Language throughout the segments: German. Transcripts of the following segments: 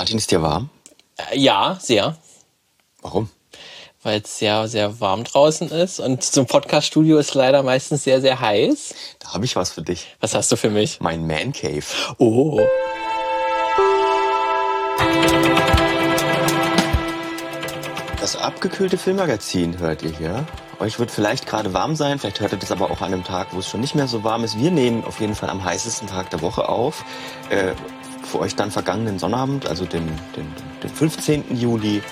Martin, ist dir warm? Äh, ja, sehr. Warum? Weil es sehr, sehr warm draußen ist und zum Podcaststudio ist leider meistens sehr, sehr heiß. Da habe ich was für dich. Was hast du für mich? Mein Man Cave. Oh. Abgekühlte Filmmagazin hört ihr hier. Euch wird vielleicht gerade warm sein, vielleicht hört ihr das aber auch an einem Tag, wo es schon nicht mehr so warm ist. Wir nehmen auf jeden Fall am heißesten Tag der Woche auf. Äh, für euch dann vergangenen Sonnabend, also den, den, den 15. Juli.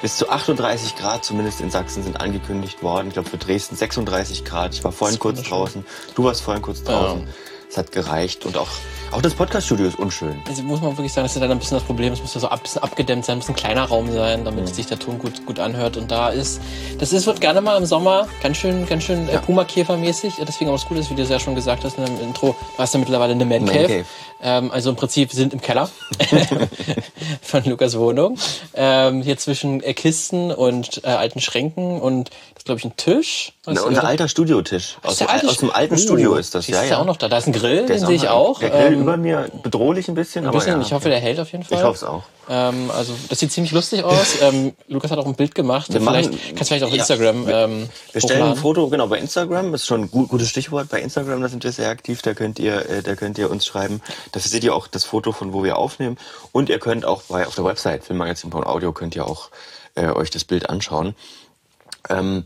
Bis zu 38 Grad, zumindest in Sachsen, sind angekündigt worden. Ich glaube, für Dresden 36 Grad. Ich war vorhin kurz draußen. Du warst vorhin kurz draußen. Ja. Hat gereicht. Und auch, auch das Podcast-Studio ist unschön. Also muss man wirklich sagen, das ist ja dann ein bisschen das Problem. Es muss ja so ein bisschen abgedämmt sein, muss ein kleiner Raum sein, damit Mhm. sich der Ton gut, gut anhört. Und da ist, das ist, wird gerne mal im Sommer ganz schön, ganz schön äh, Puma-Käfer-mäßig. Deswegen auch das Gute ist, wie du es ja schon gesagt hast in dem Intro, du hast ja mittlerweile eine Man Man. Ähm, also im Prinzip, sind im Keller von Lukas Wohnung. Ähm, hier zwischen äh, Kisten und äh, alten Schränken und das glaube ich ein Tisch. Na, ist unser alter Studiotisch. Ist Aus, alte aus dem alten Oh, Studio ist das. Ja, du ja. auch noch da. Da ist ein Grill, Der den ist sehe ich auch. Der Grill Ähm, über mir bedrohlich ein bisschen, ein aber bisschen, ja. ich hoffe, der hält auf jeden Fall. Ich hoffe es auch. Ähm, also das sieht ziemlich lustig aus. Ähm, Lukas hat auch ein Bild gemacht. Wir vielleicht machen- kannst du vielleicht auf ja, Instagram ähm, Wir stellen ein hochladen. Foto, genau, bei Instagram, ist schon ein gut, gutes Stichwort. Bei Instagram, da sind wir sehr aktiv, da könnt ihr, äh, da könnt ihr uns schreiben. Dafür seht ihr auch das Foto von wo wir aufnehmen. Und ihr könnt auch bei, auf der Website, filmmagazin.audio, könnt ihr auch äh, euch das Bild anschauen. Ähm,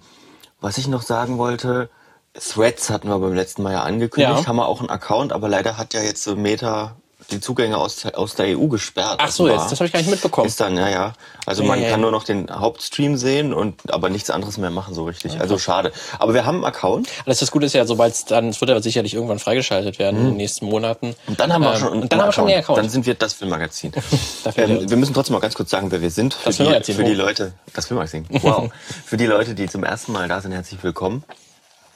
was ich noch sagen wollte, Threads hatten wir beim letzten Mal ja angekündigt, Ja. haben wir auch einen Account, aber leider hat ja jetzt so Meta die Zugänge aus, aus der EU gesperrt. Ach so, jetzt, das habe ich gar nicht mitbekommen. Ist dann, ja, ja. Also Ja, man ja, kann ja. nur noch den Hauptstream sehen und aber nichts anderes mehr machen so richtig. Also schade. Aber wir haben einen Account. Das, das Gute ist ja, sobald es dann, es wird ja sicherlich irgendwann freigeschaltet werden in den nächsten Monaten. Mhm. Und dann haben wir Ähm, schon und dann haben wir schon den Account. Dann sind wir das Filmmagazin. Ähm, wir müssen trotzdem mal ganz kurz sagen, wer wir sind. Für, Das die, Filmmagazin, für die. Leute. Das Filmmagazin. Wow. für die Leute, die zum ersten Mal da sind, herzlich willkommen.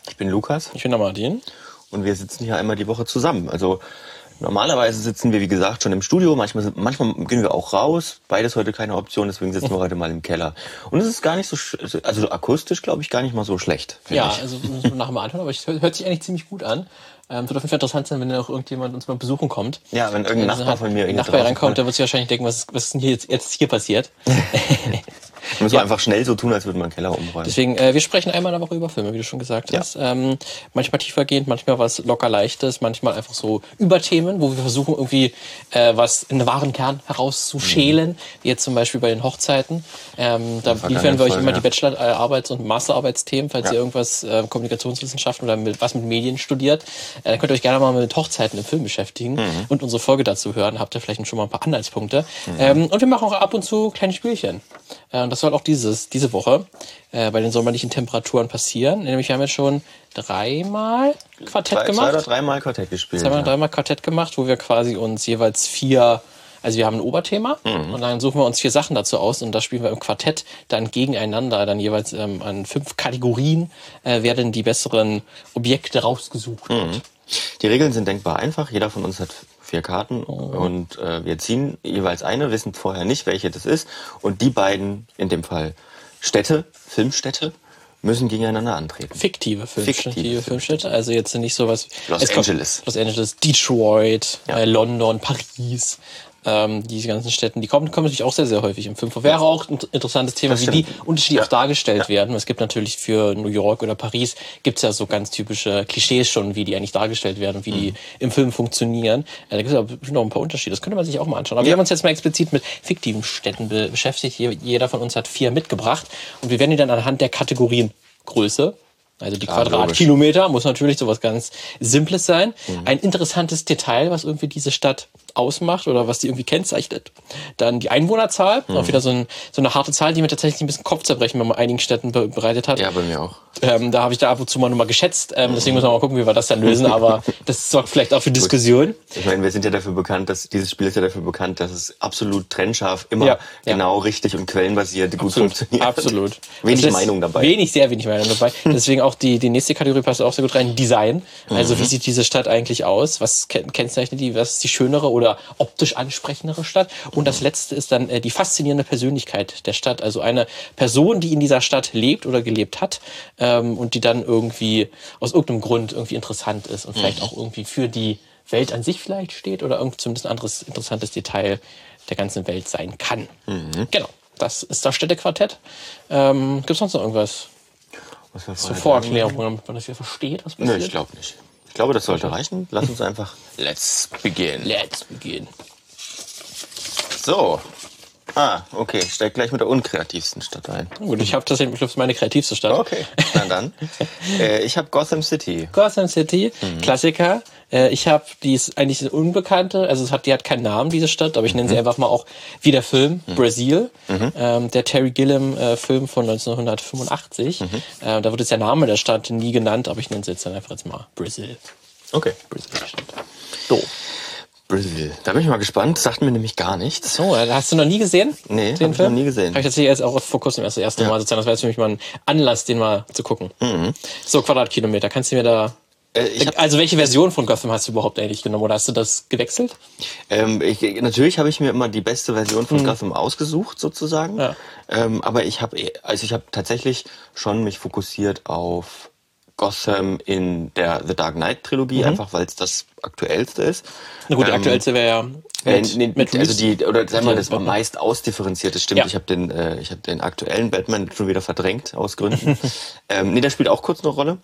Ich bin Lukas ich bin der Martin. und wir sitzen hier einmal die Woche zusammen. Also normalerweise sitzen wir, wie gesagt, schon im Studio. Manchmal, manchmal gehen wir auch raus. Beides heute keine Option, deswegen sitzen wir heute mal im Keller. Und es ist gar nicht so, also akustisch, glaube ich, gar nicht mal so schlecht. Ja, ich. also müssen wir nachher mal anhören, aber es hört, sich eigentlich ziemlich gut an. Ähm, wird auf jeden Fall interessant sein, wenn auch irgendjemand uns mal besuchen kommt. Ja, wenn irgendein Also Nachbar von mir ein irgendwie Nachbar reinkommt, kommt. der wird sich wahrscheinlich denken, was, ist- was ist denn hier jetzt, jetzt hier passiert? Müssen wir einfach schnell so tun, als würde man einen Keller umräumen. Deswegen, äh, wir sprechen einmal in der Woche über Filme, wie du schon gesagt Ja. hast. Ähm, manchmal tiefergehend, manchmal was locker leichtes, manchmal einfach so Überthemen, wo wir versuchen irgendwie äh, was in den wahren Kern herauszuschälen, wie jetzt zum Beispiel bei den Hochzeiten. Ähm, da liefern wir euch immer ja. die Bachelor-Arbeits- und Masterarbeitsthemen, falls Ja. ihr irgendwas äh, Kommunikationswissenschaften oder mit, was mit Medien studiert. Äh, dann könnt ihr euch gerne mal mit Hochzeiten im Film beschäftigen Mhm. und unsere Folge dazu hören. Habt ihr vielleicht schon mal ein paar Anhaltspunkte. Ähm, und wir machen auch ab und zu kleine Spielchen. Äh, und das soll auch dieses, diese Woche äh, bei den sommerlichen Temperaturen passieren. Nämlich wir haben jetzt schon dreimal Quartett zwei, zwei gemacht. oder dreimal Quartett gespielt. Zweimal, ja. dreimal Quartett gemacht, wo wir quasi uns jeweils vier, also wir haben ein Oberthema Mhm. und dann suchen wir uns vier Sachen dazu aus und da spielen wir im Quartett dann gegeneinander, dann jeweils ähm, an fünf Kategorien äh, werden die besseren Objekte rausgesucht. Mhm. Die Regeln sind denkbar einfach. Jeder von uns hat vier Karten Oh. und äh, wir ziehen jeweils eine, wissen vorher nicht, welche das ist. Und die beiden, in dem Fall Städte, Filmstädte, müssen gegeneinander antreten. Fiktive Filmstädte. Fiktive Filmstädte. Also jetzt nicht sowas. Los Angeles. Los Angeles, Detroit, Ja. äh, London, Paris. Ähm, diese ganzen Städten, die kommen, kommen natürlich auch sehr, sehr häufig im Film vor. Wäre auch ein interessantes Thema, wie die unterschiedlich Ja. auch dargestellt werden. Es gibt natürlich für New York oder Paris gibt's ja so ganz typische Klischees schon, wie die eigentlich dargestellt werden und wie die Mhm. im Film funktionieren. Äh, da gibt es aber bestimmt noch ein paar Unterschiede. Das könnte man sich auch mal anschauen. Aber wir haben uns jetzt mal explizit mit fiktiven Städten be beschäftigt. Je- Jeder von uns hat vier mitgebracht und wir werden die dann anhand der Kategorien Größe, also die Klar, Quadratkilometer, muss natürlich sowas ganz Simples sein. Mhm. Ein interessantes Detail, was irgendwie diese Stadt ausmacht oder was die irgendwie kennzeichnet. Dann die Einwohnerzahl, Mhm. auch wieder so, ein, so eine harte Zahl, die mir tatsächlich ein bisschen Kopfzerbrechen bei einigen Städten be bereitet hat. Ja, bei mir auch. Ähm, da habe ich da ab und zu mal nochmal geschätzt. Ähm, deswegen müssen wir mal gucken, wie wir das dann lösen. Aber das sorgt vielleicht auch für Diskussion. Ich meine, wir sind ja dafür bekannt, dass dieses Spiel ist ja dafür bekannt, dass es absolut trennscharf, immer Ja, ja. genau richtig und quellenbasiert gut Absolut, funktioniert. absolut. Wenig ist Meinung dabei. Wenig, sehr wenig Meinung dabei. Deswegen auch die, die nächste Kategorie passt auch sehr gut rein. Design. Also Mhm. wie sieht diese Stadt eigentlich aus? Was ken- kennzeichnet die? Was ist die schönere oder optisch ansprechendere Stadt? Und das letzte ist dann äh, die faszinierende Persönlichkeit der Stadt. Also eine Person, die in dieser Stadt lebt oder gelebt hat ähm, und die dann irgendwie aus irgendeinem Grund irgendwie interessant ist und Mhm. vielleicht auch irgendwie für die Welt an sich vielleicht steht oder irgend zumindest ein anderes interessantes Detail der ganzen Welt sein kann. Genau, das ist das Städtequartett. Ähm, Gibt es sonst noch irgendwas Was wir zur Vorerklärung, damit man das hier versteht, was passiert? ich glaube nicht. Ich glaube, das sollte reichen. Lass uns einfach. Let's begin. Let's begin. So. Ah, okay. Ich steig gleich mit der unkreativsten Stadt ein. Gut, ich habe tatsächlich meine kreativste Stadt. Okay. Na dann. äh, ich habe Gotham City. Gotham City, Klassiker. Äh, ich habe, die ist eigentlich eine Unbekannte, also es hat, die hat keinen Namen, diese Stadt, aber ich nenne sie einfach mal auch wie der Film, Brasil, ähm, der Terry Gilliam-Film von 1985. Äh, da wird jetzt der Name der Stadt nie genannt, aber ich nenne sie jetzt dann einfach jetzt mal Brasil. Okay. Brasil Stadt. So. Brasil. Da bin ich mal gespannt. Sagt mir nämlich gar nichts. So, äh, hast du noch nie gesehen? Nee, den hab ich noch nie gesehen. Habe ich tatsächlich erst auch vor kurzem erst das erste Mal sozusagen. Das war jetzt für mich mal ein Anlass, den mal zu gucken. So, Quadratkilometer. Kannst du mir da. Äh, hab, also, welche Version von Gotham hast du überhaupt eigentlich genommen? Oder hast du das gewechselt? ähm, ich, natürlich habe ich mir immer die beste Version von Gotham ausgesucht, sozusagen. Mhm. Ja. Ähm, aber ich habe, also ich habe tatsächlich schon mich fokussiert auf Gotham in der The Dark Knight Trilogie, einfach weil es das aktuellste ist. Mhm. Na gut, der Ähm, aktuellste wäre ja Äh, mit, mit also die oder sagen wir Okay, das Batman. meist ausdifferenzierte stimmt. Ja. Ich habe den äh, ich habe den aktuellen Batman schon wieder verdrängt aus Gründen. ähm, nee, der spielt auch kurz eine Rolle.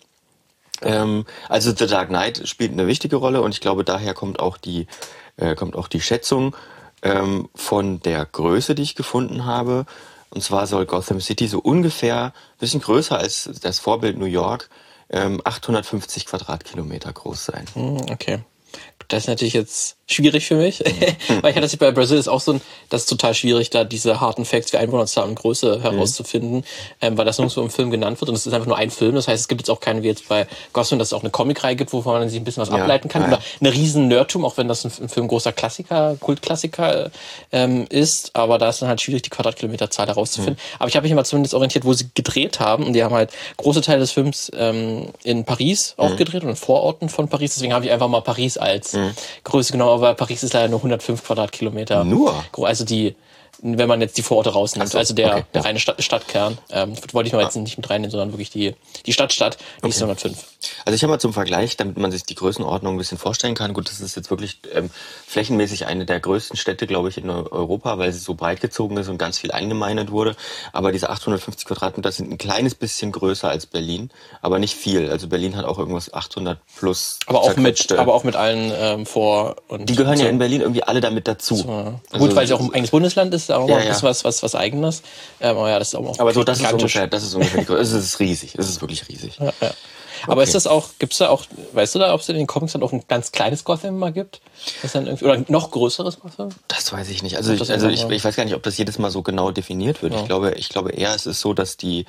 Ähm, also The Dark Knight spielt eine wichtige Rolle und ich glaube daher kommt auch die äh, kommt auch die Schätzung ähm, von der Größe, die ich gefunden habe. Und zwar soll Gotham City so ungefähr ein bisschen größer als das Vorbild New York 850 Quadratkilometer groß sein. Hm, Okay. Das ist natürlich jetzt schwierig für mich, weil ich hatte das bei Brasil ist auch so ein, das ist total schwierig, da diese harten Facts für Einwohnerzahl und Größe herauszufinden, ähm, weil das nirgendwo im Film genannt wird und es ist einfach nur ein Film. Das heißt, es gibt jetzt auch keine wie jetzt bei Gotham, dass es auch eine Comicreihe gibt, wovon man sich ein bisschen was Ja, ableiten kann ja, oder eine riesen Nerdtum, auch wenn das ein, ein Film großer Klassiker, Kultklassiker ähm, ist, aber da ist dann halt schwierig, die Quadratkilometerzahl herauszufinden. Aber ich habe mich immer zumindest orientiert, wo sie gedreht haben. Und die haben halt große Teile des Films ähm, in Paris auch gedreht und in Vororten von Paris. Deswegen habe ich einfach mal Paris als Größe genommen, aber Paris ist leider nur 105 Quadratkilometer. Nur? Also die, wenn man jetzt die Vororte rausnimmt, so, also der, okay, der ja. reine Stadt, Stadtkern, ähm, wollte ich mal jetzt nicht mit reinnehmen, sondern wirklich die, die Stadtstadt, die ist 105. Also ich habe mal zum Vergleich, damit man sich die Größenordnung ein bisschen vorstellen kann. Gut, das ist jetzt wirklich ähm, flächenmäßig eine der größten Städte, glaube ich, in Europa, weil sie so breit gezogen ist und ganz viel eingemeindet wurde. Aber diese 850 Quadratmeter sind ein kleines bisschen größer als Berlin, aber nicht viel. Also Berlin hat auch irgendwas 800 plus. Aber auch mit, aber auch mit allen ähm, Vor- und die gehören ja so. in Berlin irgendwie alle damit dazu. Ja. Also- Gut, weil es auch ein eigenes Bundesland ist, auch Ja, ein ja. bisschen was, was, was eigenes. Ähm, aber ja, das ist auch Aber so, das ist ungefähr, das ist ungefähr. Es ist riesig. Es ist wirklich riesig. Ja, ja. Aber ist das auch, gibt's da auch, weißt du da, ob es in den Comics dann auch ein ganz kleines Gotham mal gibt? Das dann irgendwie, oder ein noch größeres Gotham? Das weiß ich nicht. Also, ich, also ich, ich weiß gar nicht, ob das jedes Mal so genau definiert wird. Ja. Ich glaube, ich glaube eher, es ist so, dass die,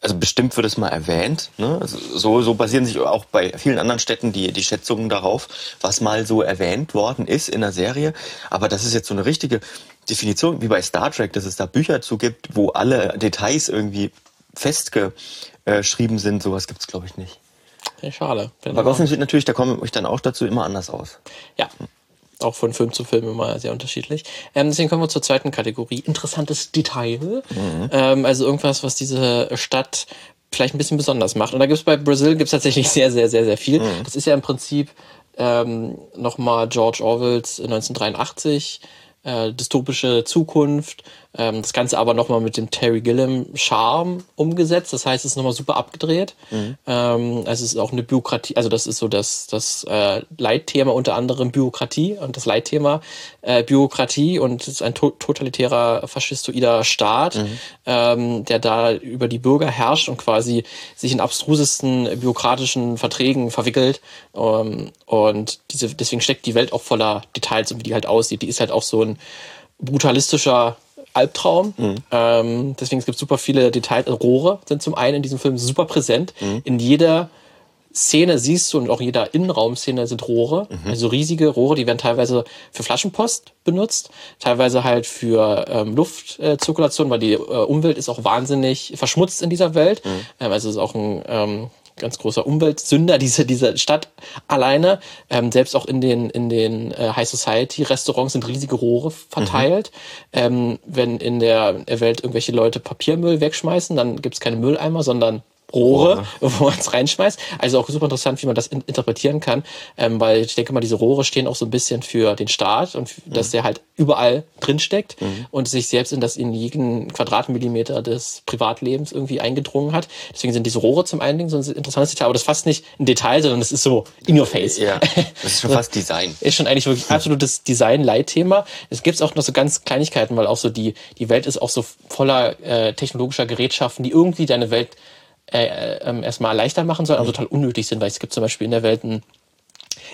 also bestimmt wird es mal erwähnt. Ne? Also so, so basieren sich auch bei vielen anderen Städten die, die Schätzungen darauf, was mal so erwähnt worden ist in der Serie. Aber das ist jetzt so eine richtige Definition, wie bei Star Trek, dass es da Bücher zu gibt, wo alle Details irgendwie festgeschrieben sind. Sowas gibt's glaube ich, nicht. Ja, schade. Aber Gotham sieht natürlich, da komme ich dann auch dazu immer anders aus. Ja. Auch von Film zu Film immer sehr unterschiedlich. Ähm, deswegen kommen wir zur zweiten Kategorie. Interessantes Detail. Ähm, also irgendwas, was diese Stadt vielleicht ein bisschen besonders macht. Und da gibt's bei Brasil gibt's tatsächlich sehr, sehr, sehr, sehr viel. Das ist ja im Prinzip ähm, nochmal George Orwells 1983, äh, dystopische Zukunft. Ähm, das Ganze aber nochmal mit dem Terry Gilliam Charme umgesetzt. Das heißt, es ist nochmal super abgedreht. Ähm, also es ist auch eine Bürokratie, also das ist so das, das äh, Leitthema unter anderem Bürokratie und das Leitthema äh, Bürokratie und es ist ein to totalitärer faschistoider Staat, ähm, der da über die Bürger herrscht und quasi sich in abstrusesten bürokratischen Verträgen verwickelt. Ähm, und diese, deswegen steckt die Welt auch voller Details und wie die halt aussieht. Die ist halt auch so ein brutalistischer Albtraum. Ähm, deswegen es gibt super viele Details. Rohre sind zum einen in diesem Film super präsent. In jeder Szene siehst du und auch jeder Innenraumszene sind Rohre, also riesige Rohre, die werden teilweise für Flaschenpost benutzt, teilweise halt für ähm, Luftzirkulation, weil die äh, Umwelt ist auch wahnsinnig verschmutzt in dieser Welt. Ähm, also es ist auch ein ähm, ganz großer Umweltsünder, diese, diese Stadt alleine. Ähm, selbst auch in den, in den äh, High Society Restaurants sind riesige Rohre verteilt. Ähm, wenn in der Welt irgendwelche Leute Papiermüll wegschmeißen, dann gibt's keine Mülleimer, sondern Rohre, wo man es reinschmeißt. Also auch super interessant, wie man das in interpretieren kann, ähm, weil ich denke mal, diese Rohre stehen auch so ein bisschen für den Staat und mhm. dass der halt überall drinsteckt mhm. und sich selbst in das in jeden Quadratmillimeter des Privatlebens irgendwie eingedrungen hat. Deswegen sind diese Rohre zum einen so ein interessantes Detail, aber das ist fast nicht ein Detail, sondern das ist so in your face. Ja, das ist schon fast Design. Ist schon eigentlich wirklich absolutes Design-Leitthema. Es gibt auch noch so ganz Kleinigkeiten, weil auch so die, die Welt ist auch so voller äh, technologischer Gerätschaften, die irgendwie deine Welt äh, äh, erstmal leichter machen sollen, aber total unnötig sind, weil es gibt zum Beispiel in der Welt ein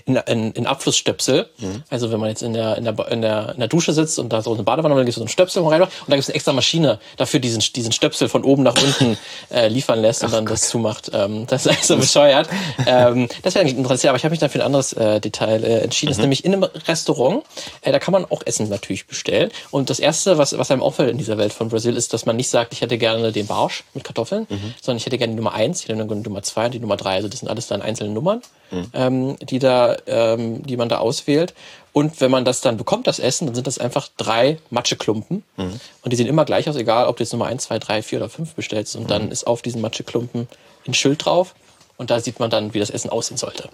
in, in, in Abflussstöpsel. Mhm. Also wenn man jetzt in der, in, der, in, der, in der Dusche sitzt und da so eine Badewanne, dann gibt es so einen Stöpsel rein und da gibt es eine extra Maschine dafür, diesen, diesen Stöpsel von oben nach unten äh, liefern lässt und Ach dann Gott. das zumacht. Ähm, das ist so bescheuert. ähm, das wäre interessant, aber ich habe mich dann für ein anderes äh, Detail äh, entschieden. Mhm. Das ist nämlich in einem Restaurant, äh, da kann man auch Essen natürlich bestellen. Und das Erste, was, was einem auffällt in dieser Welt von Brasil, ist, dass man nicht sagt, ich hätte gerne den Barsch mit Kartoffeln, mhm. sondern ich hätte gerne die Nummer eins, ich hätte gerne die Nummer zwei und die Nummer drei. Also das sind alles dann einzelne Nummern, mhm. ähm, die da ähm, die man da auswählt. Und wenn man das dann bekommt, das Essen, dann sind das einfach drei Matscheklumpen. Mhm. Und die sehen immer gleich aus, egal ob du jetzt Nummer eins, zwei, drei, vier oder fünf bestellst. Und mhm. dann ist auf diesen Matscheklumpen ein Schild drauf. Und da sieht man dann, wie das Essen aussehen sollte.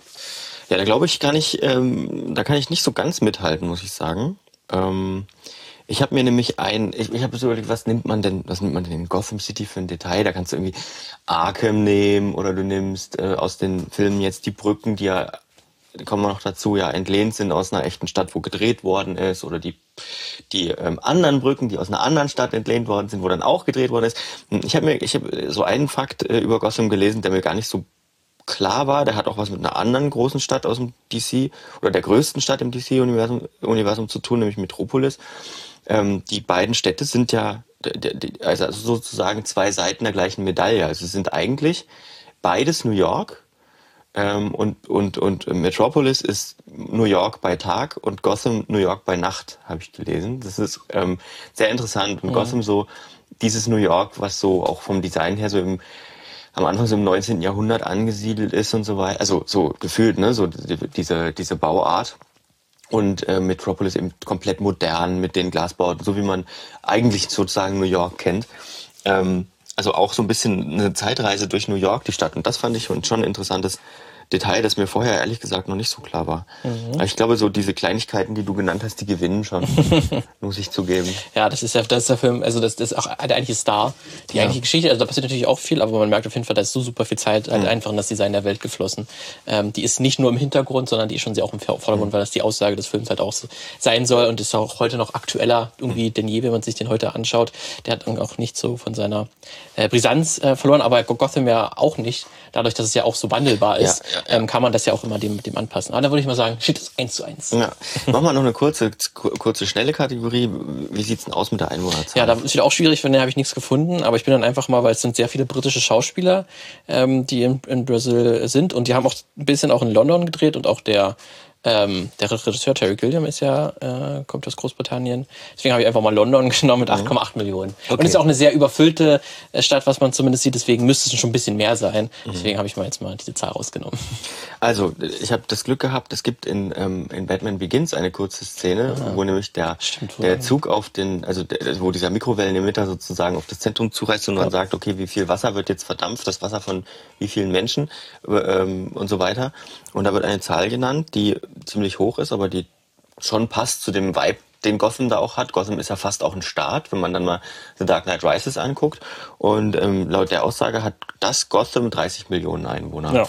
Ja, da glaube ich gar nicht, ähm, da kann ich nicht so ganz mithalten, muss ich sagen. Ähm, ich habe mir nämlich ein, ich, ich habe so überlegt, was nimmt man denn, was nimmt man denn in Gotham City für ein Detail? Da kannst du irgendwie Arkham nehmen oder du nimmst äh, aus den Filmen jetzt die Brücken, die ja kommen wir noch dazu, ja entlehnt sind aus einer echten Stadt, wo gedreht worden ist, oder die, die ähm, anderen Brücken, die aus einer anderen Stadt entlehnt worden sind, wo dann auch gedreht worden ist. Ich habe mir, ich habe so einen Fakt äh, über Gotham gelesen, der mir gar nicht so klar war. Der hat auch was mit einer anderen großen Stadt aus dem DC oder der größten Stadt im DC-Universum Universum zu tun, nämlich Metropolis. Ähm, die beiden Städte sind ja also sozusagen zwei Seiten der gleichen Medaille. Also sind eigentlich beides New York, ähm, und, und, und Metropolis ist New York bei Tag und Gotham New York bei Nacht, habe ich gelesen. Das ist ähm, sehr interessant. Und mhm. Gotham so dieses New York, was so auch vom Design her so im am Anfang so im 19. Jahrhundert angesiedelt ist und so weiter. Also so gefühlt, ne, so diese, diese Bauart. Und äh, Metropolis eben komplett modern mit den Glasbauten, so wie man eigentlich sozusagen New York kennt. Ähm, also auch so ein bisschen eine Zeitreise durch New York, die Stadt. Und das fand ich schon ein interessantes Detail, das mir vorher ehrlich gesagt noch nicht so klar war. Mhm. Ich glaube, so diese Kleinigkeiten, die du genannt hast, die gewinnen schon, muss ich zugeben. Ja, das ist ja, das ist der Film, also das, das ist auch der eigentliche Star. Die ja. eigentliche Geschichte, also da passiert natürlich auch viel, aber man merkt auf jeden Fall, da ist so super viel Zeit halt mhm. einfach in das Design der Welt geflossen. Ähm, die ist nicht nur im Hintergrund, sondern die ist schon sehr auch im Vordergrund, mhm. weil das die Aussage des Films halt auch so sein soll und ist auch heute noch aktueller irgendwie denn je, wenn man sich den heute anschaut. Der hat auch nicht so von seiner äh, Brisanz äh, verloren, aber Gotham ja auch nicht, dadurch, dass es ja auch so wandelbar ist. Ja, ähm, kann man das ja auch immer dem, dem anpassen. Aber da würde ich mal sagen, steht das eins zu eins. Ja. Machen wir noch eine kurze, kurze, schnelle Kategorie. Wie sieht's denn aus mit der Einwohnerzahl? Ja, da ist wieder auch schwierig, von der habe ich nichts gefunden. Aber ich bin dann einfach mal, weil es sind sehr viele britische Schauspieler, ähm, die in, in Brasil sind. Und die haben auch ein bisschen auch in London gedreht und auch der ähm, der Regisseur Terry Gilliam ist ja, äh, kommt aus Großbritannien. Deswegen habe ich einfach mal London genommen mit 8,8 mhm. Millionen. Okay. Und es ist auch eine sehr überfüllte äh, Stadt, was man zumindest sieht. Deswegen müsste es schon ein bisschen mehr sein. Mhm. Deswegen habe ich mal jetzt mal diese Zahl rausgenommen. Also, ich habe das Glück gehabt, es gibt in, ähm, in Batman Begins eine kurze Szene, ah, wo nämlich der, stimmt, der Zug auf den, also der, wo dieser Mikrowellenemitter sozusagen auf das Zentrum zureißt und man sagt, okay, wie viel Wasser wird jetzt verdampft, das Wasser von wie vielen Menschen ähm, und so weiter. Und da wird eine Zahl genannt, die ziemlich hoch ist, aber die schon passt zu dem Vibe, den Gotham da auch hat. Gotham ist ja fast auch ein Staat, wenn man dann mal The Dark Knight Rises anguckt. Und ähm, laut der Aussage hat das Gotham 30 Millionen Einwohner. Ja.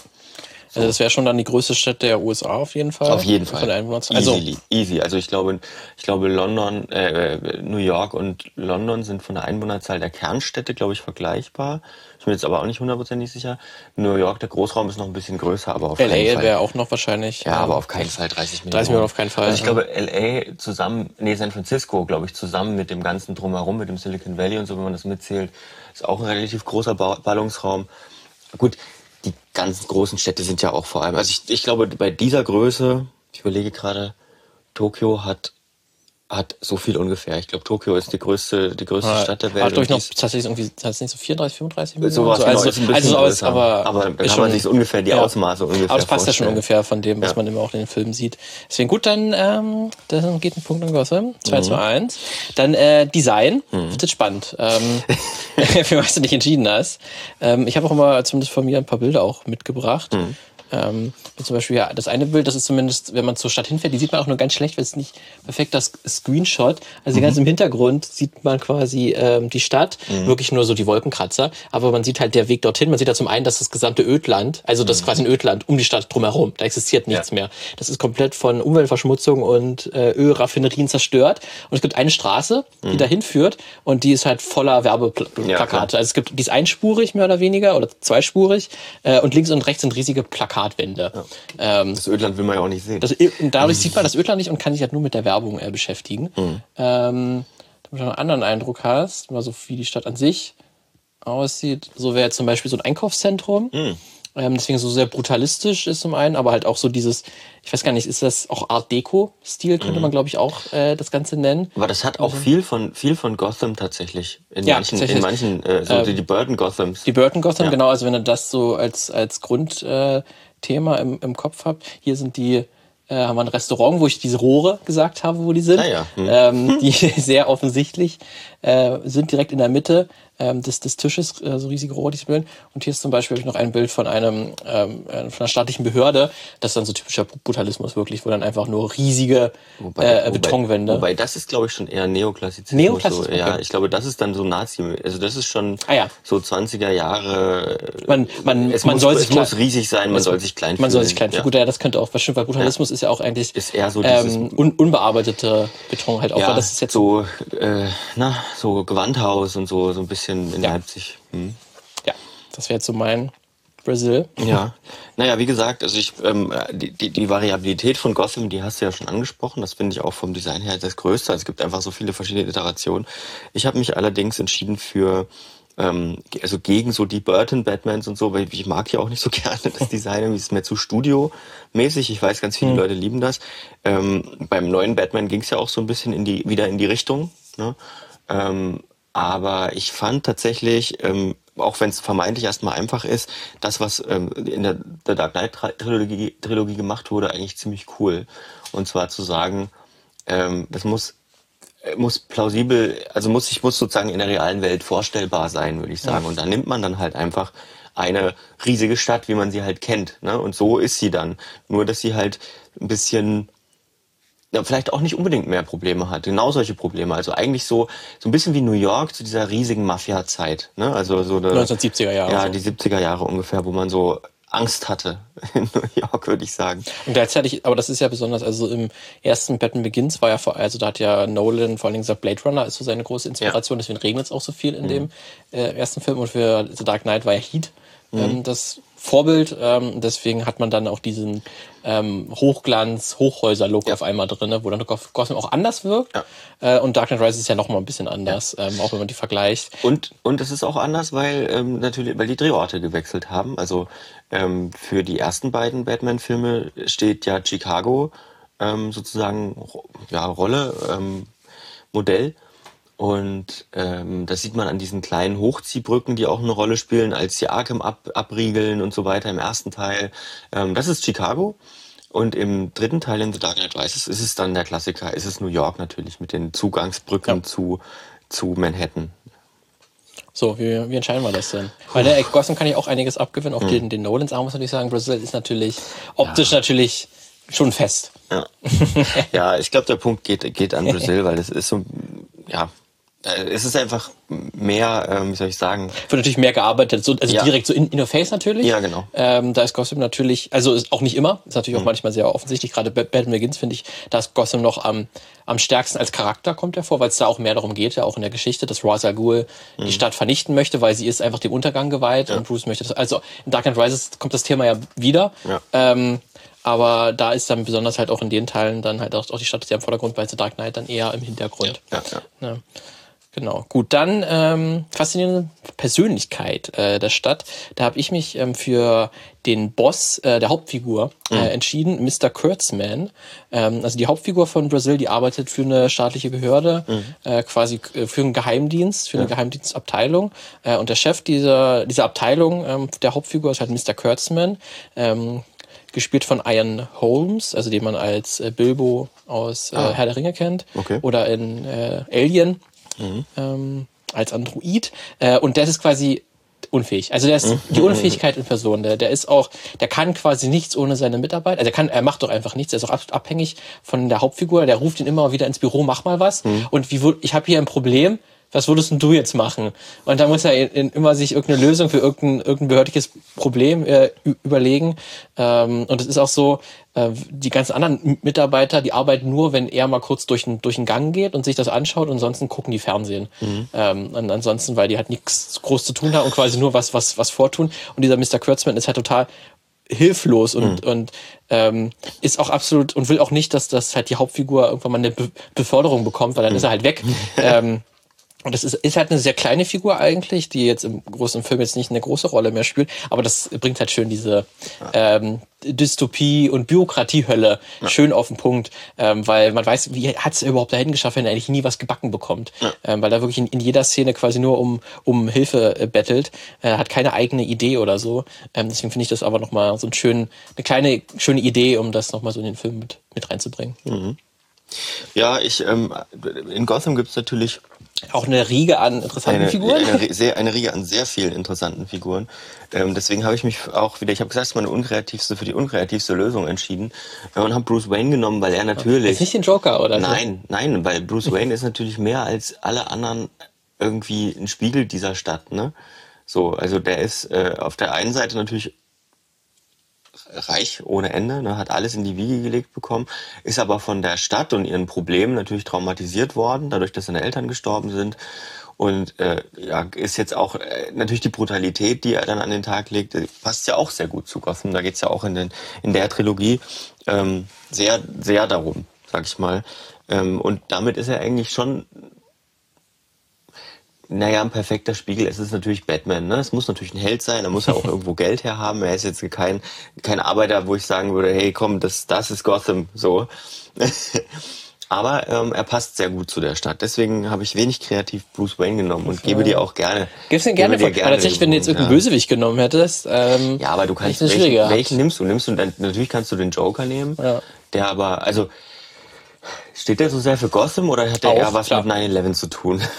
Also das wäre schon dann die größte Stadt der USA auf jeden Fall. Auf jeden Fall. Also easy, easy. Also ich glaube, ich glaube London, äh, New York und London sind von der Einwohnerzahl der Kernstädte, glaube ich, vergleichbar. Ich bin jetzt aber auch nicht hundertprozentig sicher. New York, der Großraum ist noch ein bisschen größer, aber auf LA keinen Fall. wäre auch noch wahrscheinlich. Ja, aber auf keinen Fall 30 Millionen. 30 Millionen auf keinen Fall. Also ich glaube, LA zusammen, nee, San Francisco, glaube ich, zusammen mit dem ganzen Drumherum, mit dem Silicon Valley und so, wenn man das mitzählt, ist auch ein relativ großer Ballungsraum. Gut, ganzen großen Städte sind ja auch vor allem, also ich, ich glaube, bei dieser Größe, ich überlege gerade, Tokio hat hat so viel ungefähr. Ich glaube, Tokio ist die größte, die größte Ja, Stadt der Welt. Hat und noch tatsächlich irgendwie, tatsächlich so 34, 35 Millionen. So, genau, also, ist ein bisschen also so aus, größer. aber, aber da ist kann man sich so ungefähr die ja. Ausmaße ungefähr Aber das passt ja schon ungefähr von dem, was Ja. man immer auch in den Filmen sieht. Deswegen gut, dann, ähm, dann geht ein Punkt an Gotham. 2 Mhm. zu 1. Dann äh, Design. Wird jetzt spannend. Ähm, für was du dich entschieden hast. Ähm, ich habe auch immer zumindest von mir ein paar Bilder auch mitgebracht. Mhm. Ähm, zum Beispiel, ja, das eine Bild, das ist zumindest, wenn man zur Stadt hinfährt, die sieht man auch nur ganz schlecht, weil es nicht perfekt das Screenshot. Also Mhm. ganz im Hintergrund sieht man quasi ähm, die Stadt, Mhm. wirklich nur so die Wolkenkratzer, aber man sieht halt der Weg dorthin. Man sieht da zum einen, dass das gesamte Ödland, also das ist quasi ein Ödland um die Stadt drumherum, da existiert nichts Mhm. Ja. mehr. Das ist komplett von Umweltverschmutzung und äh, Ölraffinerien zerstört. Und es gibt eine Straße, die dahin führt und die ist halt voller Werbeplakate. Mhm. Ja, also es gibt, die ist einspurig mehr oder weniger oder zweispurig äh, und links und rechts sind riesige Plakatwände. Ähm, Das Ödland will man ja auch nicht sehen. das, und dadurch sieht man das Ödland nicht und kann sich halt nur mit der Werbung äh, beschäftigen. Mhm. Ähm, damit du einen anderen Eindruck hast, mal so wie die Stadt an sich aussieht. So wäre zum Beispiel so ein Einkaufszentrum. Mhm. Ähm, deswegen so sehr brutalistisch ist zum einen, aber halt auch so dieses, ich weiß gar nicht, ist das auch Art Deco-Stil, Mhm. könnte man glaube ich auch äh, das Ganze nennen. Aber das hat auch viel von viel von Gotham tatsächlich. In Ja, manchen, in tatsächlich. manchen äh, so die, die Burton Gothams. Die Burton Gotham, Ja. genau, also wenn ihr das so als, als Grundthema äh, Thema im, im Kopf habt, hier sind die, äh, haben wir ein Restaurant, wo ich diese Rohre gesagt habe, wo die sind, Ah ja, hm. ähm, die sehr offensichtlich äh, sind direkt in der Mitte ähm, des, des Tisches, äh, so riesige bilden. Und hier ist zum Beispiel noch ein Bild von einem ähm, äh, von einer staatlichen Behörde, das ist dann so typischer Brutalismus wirklich, wo dann einfach nur riesige äh, Betonwände. Wobei das ist, glaube ich, schon eher Neoklassizismus. Neoklassizismus, So, ja, ich glaube, das ist dann so Nazi. Also das ist schon Ah ja. so 20er Jahre. Man, man, es man muss, soll es sich muss riesig sein, man soll sich klein Man soll fühlen. sich klein fühlen. Ja. Gut, ja, das könnte auch was stimmt, weil Brutalismus ist ja auch eigentlich Ist eher so dieses- ähm, un, unbearbeitete Beton halt auch, Ja, weil das ist jetzt so, äh, na, so Gewandhaus und so, so ein bisschen in Ja. Leipzig. Hm. ja, das wäre jetzt so mein Brazil. Ja, naja, wie gesagt, also ich, ähm, die, die, die Variabilität von Gotham, die hast du ja schon angesprochen. Das finde ich auch vom Design her das Größte. Also es gibt einfach so viele verschiedene Iterationen. Ich habe mich allerdings entschieden für, ähm, also gegen so die Burton Batmans und so, weil ich mag ja auch nicht so gerne das Design, irgendwie ist es mir zu studiomäßig. Ich weiß, ganz viele Leute lieben das. Ähm, beim neuen Batman ging es ja auch so ein bisschen in die, wieder in die Richtung. Ne? Ähm, aber ich fand tatsächlich, ähm, auch wenn es vermeintlich erstmal einfach ist, das, was ähm, in der, der Dark Knight Trilogie, Trilogie gemacht wurde, eigentlich ziemlich cool. Und zwar zu sagen, ähm, das muss äh, muss plausibel, also muss ich muss sozusagen in der realen Welt vorstellbar sein, würde ich sagen. Und da nimmt man dann halt einfach eine riesige Stadt, wie man sie halt kennt. Ne? Und so ist sie dann. Nur, dass sie halt ein bisschen ja, vielleicht auch nicht unbedingt mehr Probleme hat. Genau solche Probleme. Also eigentlich so, so ein bisschen wie New York zu dieser riesigen Mafia-Zeit. Ne? Also so eine, 1970er Jahre. Ja, so. die 70er Jahre ungefähr, wo man so Angst hatte in New York, würde ich sagen. Und gleichzeitig, aber das ist ja besonders, also im ersten Batman Begins war ja vor, also da hat ja Nolan vor allen Dingen gesagt, Blade Runner ist so seine große Inspiration, deswegen regnet es auch so viel in dem äh, ersten Film und für The Dark Knight war ja Heat ähm, das Vorbild, ähm, deswegen hat man dann auch diesen ähm, Hochglanz, Hochhäuser-Look Ja. auf einmal drin, wo dann Goth- Gotham auch anders wirkt. Ja. Äh, und Dark Knight Rises ist ja noch mal ein bisschen anders, ähm, auch wenn man die vergleicht. Und, und es ist auch anders, weil ähm, natürlich, weil die Drehorte gewechselt haben. Also ähm, für die ersten beiden Batman-Filme steht ja Chicago ähm, sozusagen ja, Rolle, ähm, Modell. Und ähm, das sieht man an diesen kleinen Hochziehbrücken, die auch eine Rolle spielen, als die Arkham ab, abriegeln und so weiter im ersten Teil. Ähm, das ist Chicago. Und im dritten Teil in The Dark Knight Rises ist es dann der Klassiker, ist es New York natürlich mit den Zugangsbrücken Ja. zu, zu Manhattan. So, wie, wie entscheiden wir das denn? Weil der Gotham kann ja auch einiges abgewinnen, Hm. auch den, den Nolans, aber muss natürlich sagen, Brazil ist natürlich optisch natürlich schon fest. Ja, ja ich glaube, der Punkt geht, geht an Brazil, weil es ist so, ja, es ist einfach mehr, ähm, wie soll ich sagen, Wird natürlich mehr gearbeitet, so, also Ja. direkt so in, in your face natürlich. Ja, genau. Ähm, da ist Gotham natürlich, also ist auch nicht immer, ist natürlich auch manchmal sehr offensichtlich, gerade Batman Begins finde ich, da ist Gotham noch am, am stärksten als Charakter kommt er vor, weil es da auch mehr darum geht, ja auch in der Geschichte, dass Ra's al Ghul die Stadt vernichten möchte, weil sie ist einfach dem Untergang geweiht und Bruce möchte das, also in Dark Knight Rises kommt das Thema ja wieder. Ja. Ähm, aber da ist dann besonders halt auch in den Teilen dann halt auch, auch die Stadt sehr im Vordergrund, bei The Dark Knight dann eher im Hintergrund. ja, ja. Ja. Genau. Gut, dann ähm, faszinierende Persönlichkeit äh, der Stadt. Da habe ich mich ähm, für den Boss äh, der Hauptfigur äh, Mhm. entschieden, Mr. Kurtzman. Ähm, also die Hauptfigur von Brasil, die arbeitet für eine staatliche Behörde, Mhm. äh, quasi äh, für einen Geheimdienst, für eine Geheimdienstabteilung. Äh, und der Chef dieser, dieser Abteilung, ähm, der Hauptfigur, ist halt Mr. Kurtzman. Ähm, gespielt von Ian Holmes, also den man als äh, Bilbo aus äh, Herr der Ringe kennt. Ah. Okay. Oder in äh, Alien ähm, als Android. Äh, und der ist quasi unfähig. Also der ist die Unfähigkeit in Person. Der, der ist auch, der kann quasi nichts ohne seine Mitarbeit. Also er kann, er macht doch einfach nichts. Er ist auch absolut abhängig von der Hauptfigur. Der ruft ihn immer wieder ins Büro, mach mal was. Und wie, ich habe hier ein Problem. Was würdest denn du jetzt machen? Und da muss er in, immer sich irgendeine Lösung für irgendein, irgendein behördliches Problem äh, überlegen. Ähm, und es ist auch so, äh, die ganzen anderen Mitarbeiter, die arbeiten nur, wenn er mal kurz durch den, durch den Gang geht und sich das anschaut und ansonsten gucken die Fernsehen. Ähm, und ansonsten, weil die halt nichts groß zu tun haben und quasi nur was, was, was vortun. Und dieser Mr. Kurtzman ist halt total hilflos und, und ähm, ist auch absolut und will auch nicht, dass das halt die Hauptfigur irgendwann mal eine Be Beförderung bekommt, weil dann ist er halt weg. ähm, und das ist, ist halt eine sehr kleine Figur eigentlich, die jetzt im großen Film jetzt nicht eine große Rolle mehr spielt, aber das bringt halt schön diese ähm, Dystopie und Bürokratiehölle schön auf den Punkt, ähm, weil man weiß, wie hat es überhaupt dahin geschafft, wenn er eigentlich nie was gebacken bekommt, ähm, weil er wirklich in, in jeder Szene quasi nur um, um Hilfe äh, bettelt, äh, hat keine eigene Idee oder so. Ähm, deswegen finde ich das aber nochmal so ein schön, eine kleine, schöne Idee, um das nochmal so in den Film mit, mit reinzubringen. Ja, ich, ähm, in Gotham gibt's natürlich Auch eine Riege an interessanten eine, Figuren. eine, sehr, eine Riege an sehr vielen interessanten Figuren. Ähm, deswegen habe ich mich auch wieder, ich habe gesagt, es ist meine unkreativste für die unkreativste Lösung entschieden und habe Bruce Wayne genommen, weil er natürlich Ist nicht den Joker, oder? Nein, nein, weil Bruce Wayne ist natürlich mehr als alle anderen irgendwie ein Spiegel dieser Stadt, ne? So, also der ist äh, auf der einen Seite natürlich reich ohne Ende, ne, hat alles in die Wiege gelegt bekommen, ist aber von der Stadt und ihren Problemen natürlich traumatisiert worden, dadurch, dass seine Eltern gestorben sind. Und äh, ja, ist jetzt auch äh, natürlich die Brutalität, die er dann an den Tag legt, äh, passt ja auch sehr gut zu Gotham. Da geht's ja auch in, den, in der Trilogie ähm, sehr, sehr darum, sag ich mal. Ähm, und damit ist er eigentlich schon naja, ein perfekter Spiegel. Es ist natürlich Batman. Ne? Es muss natürlich ein Held sein. Er muss ja auch irgendwo Geld herhaben. Er ist jetzt kein, kein Arbeiter, wo ich sagen würde, hey, komm, das, das ist Gotham. So. Aber ähm, er passt sehr gut zu der Stadt. Deswegen habe ich wenig kreativ Bruce Wayne genommen und gebe dir auch gerne. Gib's den gerne, dir weil tatsächlich, wenn du jetzt irgendeinen ja. Bösewicht genommen hättest, ähm, Ja, aber du kannst, welchen, welchen nimmst du? Nimmst du dann, natürlich kannst du den Joker nehmen, Ja. der aber, also, steht der so sehr für Gotham oder hat der Auch, eher was klar. mit 9-11 zu tun?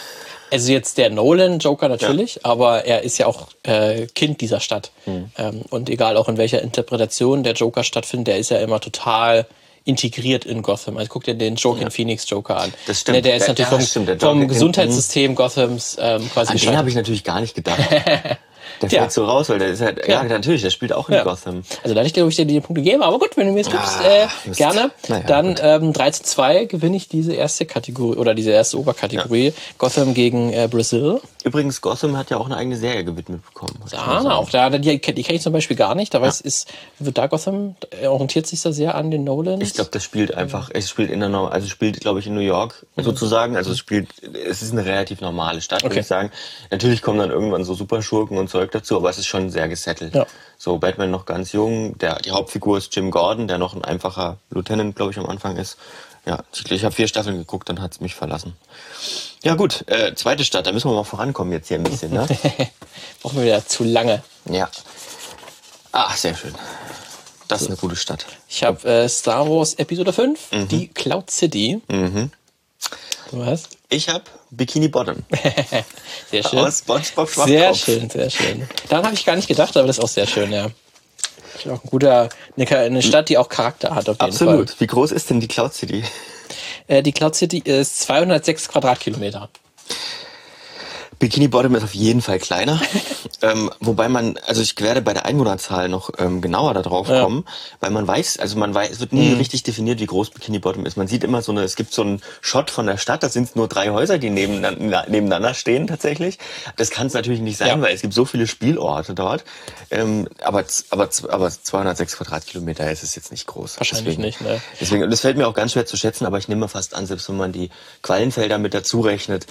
Also jetzt der Nolan-Joker natürlich, aber er ist ja auch äh, Kind dieser Stadt. Hm. Ähm, und egal auch in welcher Interpretation der Joker stattfindet, der ist ja immer total integriert in Gotham. Also guck dir den Joaquin Phoenix Joker an. Das stimmt. Der, der ist Ja, natürlich ja, vom, stimmt, vom Gesundheitssystem Gothams ähm, quasi An den habe ich natürlich gar nicht gedacht. Der fällt so raus, weil der ist halt, ja, Ja. natürlich, der spielt auch in Ja. Gotham. Also da dir, glaube ich, dir die Punkte gegeben, aber gut, wenn du mir jetzt gibst, Ah, äh, gerne. Naja, dann gut. ähm, 3 zu 2 gewinne ich diese erste Kategorie oder diese erste Oberkategorie. Gotham gegen äh, Brazil. Übrigens, Gotham hat ja auch eine eigene Serie gewidmet bekommen. Ah, auch da, die, die kenne ich zum Beispiel gar nicht. Da weiß, ist, wird da Gotham, äh, orientiert sich da sehr an den Nolans. Ich glaube, das spielt einfach, es spielt in der, Nor- also es spielt, glaube ich, in New York sozusagen. Also es spielt, es ist eine relativ normale Stadt, würde Okay. ich sagen. Natürlich kommen dann irgendwann so Superschurken und Zeug dazu, aber es ist schon sehr gesettelt. Ja. So, Batman noch ganz jung, der, die Hauptfigur ist Jim Gordon, der noch ein einfacher Lieutenant, glaube ich, am Anfang ist. Ja, ich, ich habe vier Staffeln geguckt, dann hat's mich verlassen. Ja gut, äh, zweite Stadt, da müssen wir mal vorankommen jetzt hier ein bisschen, ne? Brauchen wir wieder zu lange. ja. Ah, sehr schön. Das ist eine gute Stadt. Ich habe äh, Star Wars Episode 5, Mhm. die Cloud City. Du hast? Ich habe Bikini Bottom Sehr schön. aus SpongeBob. Sehr schön, sehr schön. Daran habe ich gar nicht gedacht, aber das ist auch sehr schön, ja. Ist auch ein guter, eine, Stadt, die auch Charakter hat, auf jeden Absolut. Wie groß ist denn die Cloud City? Fall. Äh, die Cloud City ist 206 Quadratkilometer. Bikini Bottom ist auf jeden Fall kleiner. ähm, wobei man, also ich werde bei der Einwohnerzahl noch ähm, genauer darauf Ja. kommen, weil man weiß, also man weiß, es wird nie richtig definiert, wie groß Bikini Bottom ist. Man sieht immer so eine, es gibt so einen Shot von der Stadt, da sind nur drei Häuser, die nebeneinander, nebeneinander stehen tatsächlich. Das kann es natürlich nicht sein, Ja. weil es gibt so viele Spielorte dort. Ähm, aber, aber, aber 206 Quadratkilometer ist es jetzt nicht groß. Wahrscheinlich deswegen, nicht, ne? Deswegen, und das fällt mir auch ganz schwer zu schätzen, aber ich nehme fast an, selbst wenn man die Quallenfelder mit dazu rechnet,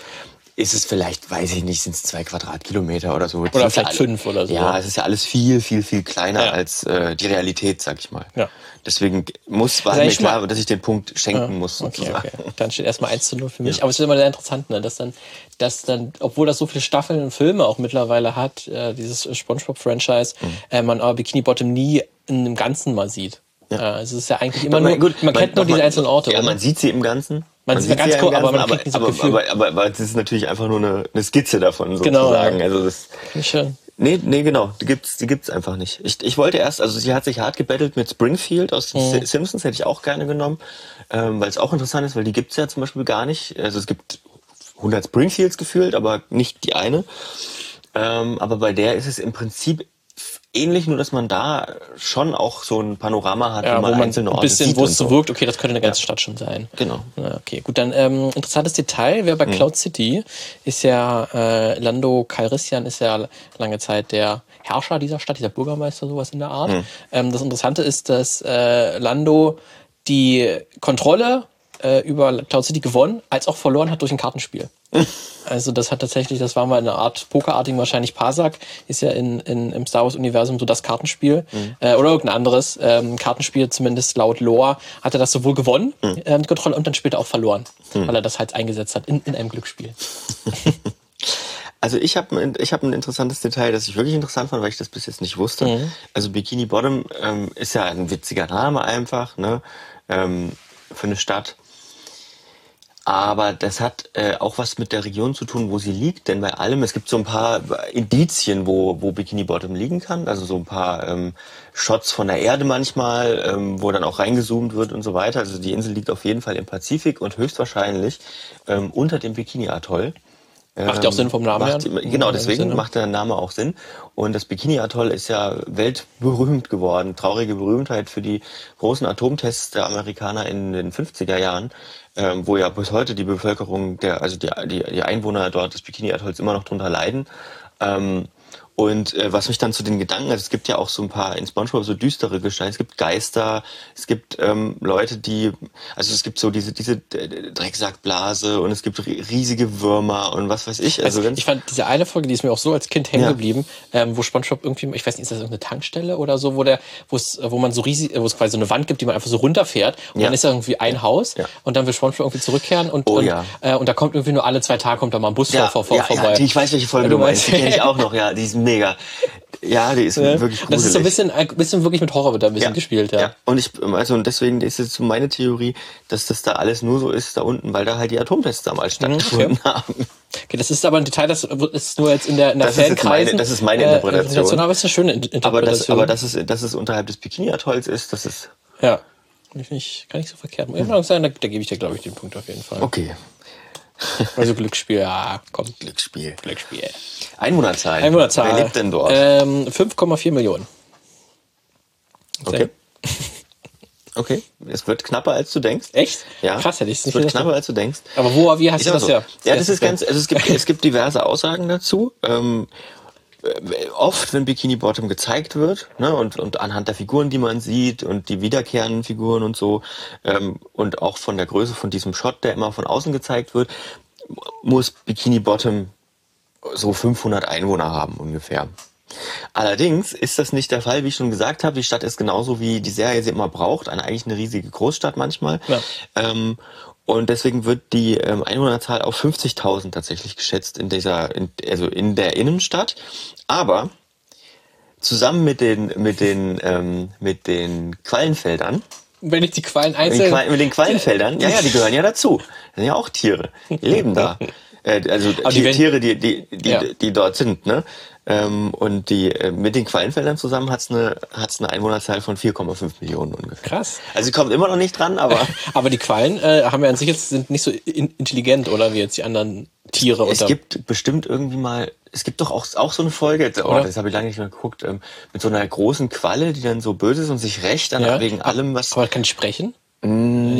ist es vielleicht, weiß ich nicht, sind es zwei Quadratkilometer oder so. Das Oder ja vielleicht alle- fünf oder so. Ja, es ist ja alles viel, viel, viel kleiner Ja. als äh, die Realität, sag ich mal. Ja. Deswegen muss, war Also mir klar, mal- dass ich den Punkt schenken muss, Okay, sozusagen. okay. Dann steht erstmal 1 zu 0 für mich. Aber es ist immer sehr interessant, ne? dass dann, dass dann, obwohl das so viele Staffeln und Filme auch mittlerweile hat, äh, dieses SpongeBob-Franchise, Mhm. äh, man aber Bikini Bottom nie in dem Ganzen mal sieht. Äh, also es ist ja eigentlich immer Aber nur, man kennt nur diese einzelnen Orte. Ja, oder? man sieht sie im Ganzen. Man sieht sie ganz kurz, aber man Ganzen, kriegt nicht so aber, aber, aber, aber, aber es ist natürlich einfach nur eine, eine Skizze davon, Genau, sozusagen. ja. Also das, schön. nee, nee, genau, die gibt's, die gibt's einfach nicht. Ich, ich wollte erst, also sie hat sich hart gebettelt mit Springfield aus Mhm. den Simpsons, hätte ich auch gerne genommen, ähm, weil es auch interessant ist, weil die gibt's ja zum Beispiel gar nicht. Also es gibt 100 Springfields gefühlt, aber nicht die eine. Ähm, aber bei der ist es im Prinzip ähnlich, nur dass man da schon auch so ein Panorama hat, Ja, wo man, man einzelne ein Orte bisschen, sieht wo es so wirkt, okay, das könnte eine ganze Stadt schon sein. Genau. Ja, okay, gut, dann ähm, interessantes Detail, wer bei Mhm. Cloud City ist ja, äh, Lando Calrissian ist ja lange Zeit der Herrscher dieser Stadt, dieser Bürgermeister, sowas in der Art. Mhm. Ähm, das Interessante ist, dass äh, Lando die Kontrolle äh, über Cloud City gewonnen, als auch verloren hat durch ein Kartenspiel. Also das hat tatsächlich, das war mal eine Art Pokerartigen wahrscheinlich Parsak, ist ja in, in, im Star Wars Universum so das Kartenspiel äh, oder irgendein anderes ähm, Kartenspiel, zumindest laut Lore, hat er das sowohl gewonnen, ähm, die Kontrolle, und dann später auch verloren, weil er das halt eingesetzt hat in, in einem Glücksspiel. Also ich habe ein, ich hab ein interessantes Detail, das ich wirklich interessant fand, weil ich das bis jetzt nicht wusste. Mhm. Also Bikini Bottom ähm, ist ja ein witziger Name einfach, ne? Ähm, für eine Stadt. Aber das hat äh, auch was mit der Region zu tun, wo sie liegt. Denn bei allem, es gibt so ein paar Indizien, wo, wo Bikini Bottom liegen kann. Also so ein paar ähm, Shots von der Erde manchmal, ähm, wo dann auch reingezoomt wird und so weiter. Also die Insel liegt auf jeden Fall im Pazifik und höchstwahrscheinlich ähm, unter dem Bikini-Atoll. Macht ja auch Sinn vom Namen macht, her. Genau, Ja, deswegen Sinne. macht der Name auch Sinn. Und das Bikini-Atoll ist ja weltberühmt geworden. Traurige Berühmtheit für die großen Atomtests der Amerikaner in den 50er Jahren, ähm, wo ja bis heute die Bevölkerung, der, also die, die, die Einwohner dort des Bikini-Atolls immer noch drunter leiden. Ähm, und äh, was mich dann zu den Gedanken, also es gibt ja auch so ein paar in SpongeBob so düstere Gesteine, es gibt Geister, es gibt ähm, Leute, die, also es gibt so diese diese äh, Drecksackblase und es gibt ri- riesige Würmer und was weiß ich. Also, Also, ich fand diese eine Folge, die ist mir auch so als Kind hängen Ja. geblieben, ähm, wo SpongeBob irgendwie, ich weiß nicht, ist das irgendeine Tankstelle oder so, wo der, wo es, wo man so riesig, wo es quasi so eine Wand gibt, die man einfach so runterfährt und Ja. dann ist da irgendwie ein Haus Ja. und dann will SpongeBob irgendwie zurückkehren und, Oh und, ja. äh, und da kommt irgendwie nur alle zwei Tage kommt da mal ein Bus ja, vor, vor, ja, vorbei. ja, ich weiß, welche Folge Du meinst. Die kenne ich auch noch, ja, die ist mega. Ja, die ist Ne? wirklich gruselig. das ist so ein bisschen, ein bisschen wirklich mit Horror wird da ein bisschen gespielt, ja. Ja. Und ich, also und deswegen ist es so meine Theorie, dass das da alles nur so ist da unten, weil da halt die Atomtests damals stattgefunden haben. Okay, das ist aber ein Detail, das ist nur jetzt in der, in der Das ist meine- das ist meine äh, Interpretation. aber es ist eine schöne In- Aber das, Interpretation. aber das ist, dass es unterhalb des Bikini-Atolls ist, das ist ja. Ich nicht, kann nicht so verkehrt. Ich muss sagen, da, da gebe ich dir, glaube ich, den Punkt auf jeden Fall. okay. Also Glücksspiel, ja, komm. Glücksspiel. Glücksspiel. Einwohnerzahl. Einwohnerzahl. Wer lebt denn dort? Ähm, 5,4 Millionen. okay. Okay. Es wird knapper, als du denkst. Echt? Ja. Krass, hätte ich es Es nicht wird gedacht. knapper, als du denkst. Aber wo, wie hast Ich du das so. ja? Ja, das ist ganz, also es gibt, es gibt diverse Aussagen dazu. Ähm, äh, oft, wenn Bikini Bottom gezeigt wird, ne, und, und anhand der Figuren, die man sieht und die wiederkehrenden Figuren und so, ähm, und auch von der Größe von diesem Shot, der immer von außen gezeigt wird, muss Bikini Bottom so 500 Einwohner haben ungefähr. Allerdings ist das nicht der Fall, wie ich schon gesagt habe. Die Stadt ist genauso wie die Serie sie immer braucht, eine eigentlich eine riesige Großstadt manchmal. Ja. Ähm, und deswegen wird die ähm, Einwohnerzahl auf 50.000 tatsächlich geschätzt in dieser, in, also in der Innenstadt. Aber zusammen mit den mit den ähm, mit den Quallenfeldern, Wenn ich die Quallen mit den, einzeln. Mit den Quallenfeldern, ja ja, die gehören ja dazu. Das sind ja auch Tiere, die leben da. Äh, also Aber die die Tiere, die die die, Ja. die dort sind, ne? Ähm, und die äh, mit den Quallenfeldern zusammen hat's eine hat's eine Einwohnerzahl von 4,5 Millionen ungefähr. Krass. Also sie kommt immer noch nicht dran, aber Aber die Quallen äh, haben ja an sich jetzt sind nicht so in intelligent, oder wie jetzt die anderen Tiere. Es unter- gibt bestimmt irgendwie mal, es gibt doch auch, auch so eine Folge, oh, Oder? das habe ich lange nicht mehr geguckt, ähm, mit so einer großen Qualle, die dann so böse ist und sich rächt dann ja. wegen allem, was. Aber kann die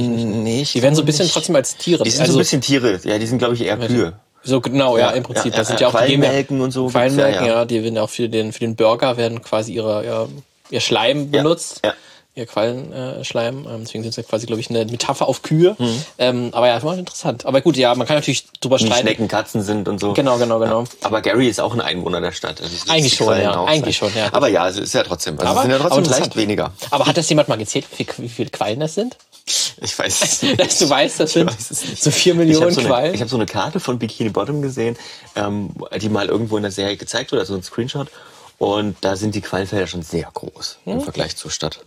sprechen? Mm, nee, ich Die werden so ein bisschen nicht. trotzdem als Tiere. Die sind also, so ein bisschen Tiere, ja, die sind glaube ich eher Kühe. So genau, ja, Ja, im Prinzip. ja, das sind ja, ja auch die und so Quallenmelken, ja, ja, die werden auch für den für den Burger werden quasi ihre ja, ihr Schleim benutzt. Ja. ihr Quallenschleim. Ähm, deswegen sind sie quasi, glaube ich, eine Metapher auf Kühe. Mhm. Ähm, aber ja, war interessant. Aber gut, ja, man kann natürlich drüber Wie streiten. Schnecken Katzen sind und so. Genau, genau, genau. Aber Gary ist auch ein Einwohner der Stadt. Also das Eigentlich schon, ja. Eigentlich schon, ja. Aber ja, es ist ja trotzdem. Also Aber- es sind ja trotzdem leicht weniger. Aber hat das jemand mal gezählt, wie, viel- wie viele Quallen das sind? Ich weiß es nicht. Dass du weißt, das Ich sind weiß so vier Ich Millionen habe so, eine- Quallen. ich hab so eine Karte von Bikini Bottom gesehen, ähm, die mal irgendwo in der Serie gezeigt wurde, also ein Screenshot. Und da sind die Quallenfelder schon sehr groß Hm? im Vergleich zur Stadt.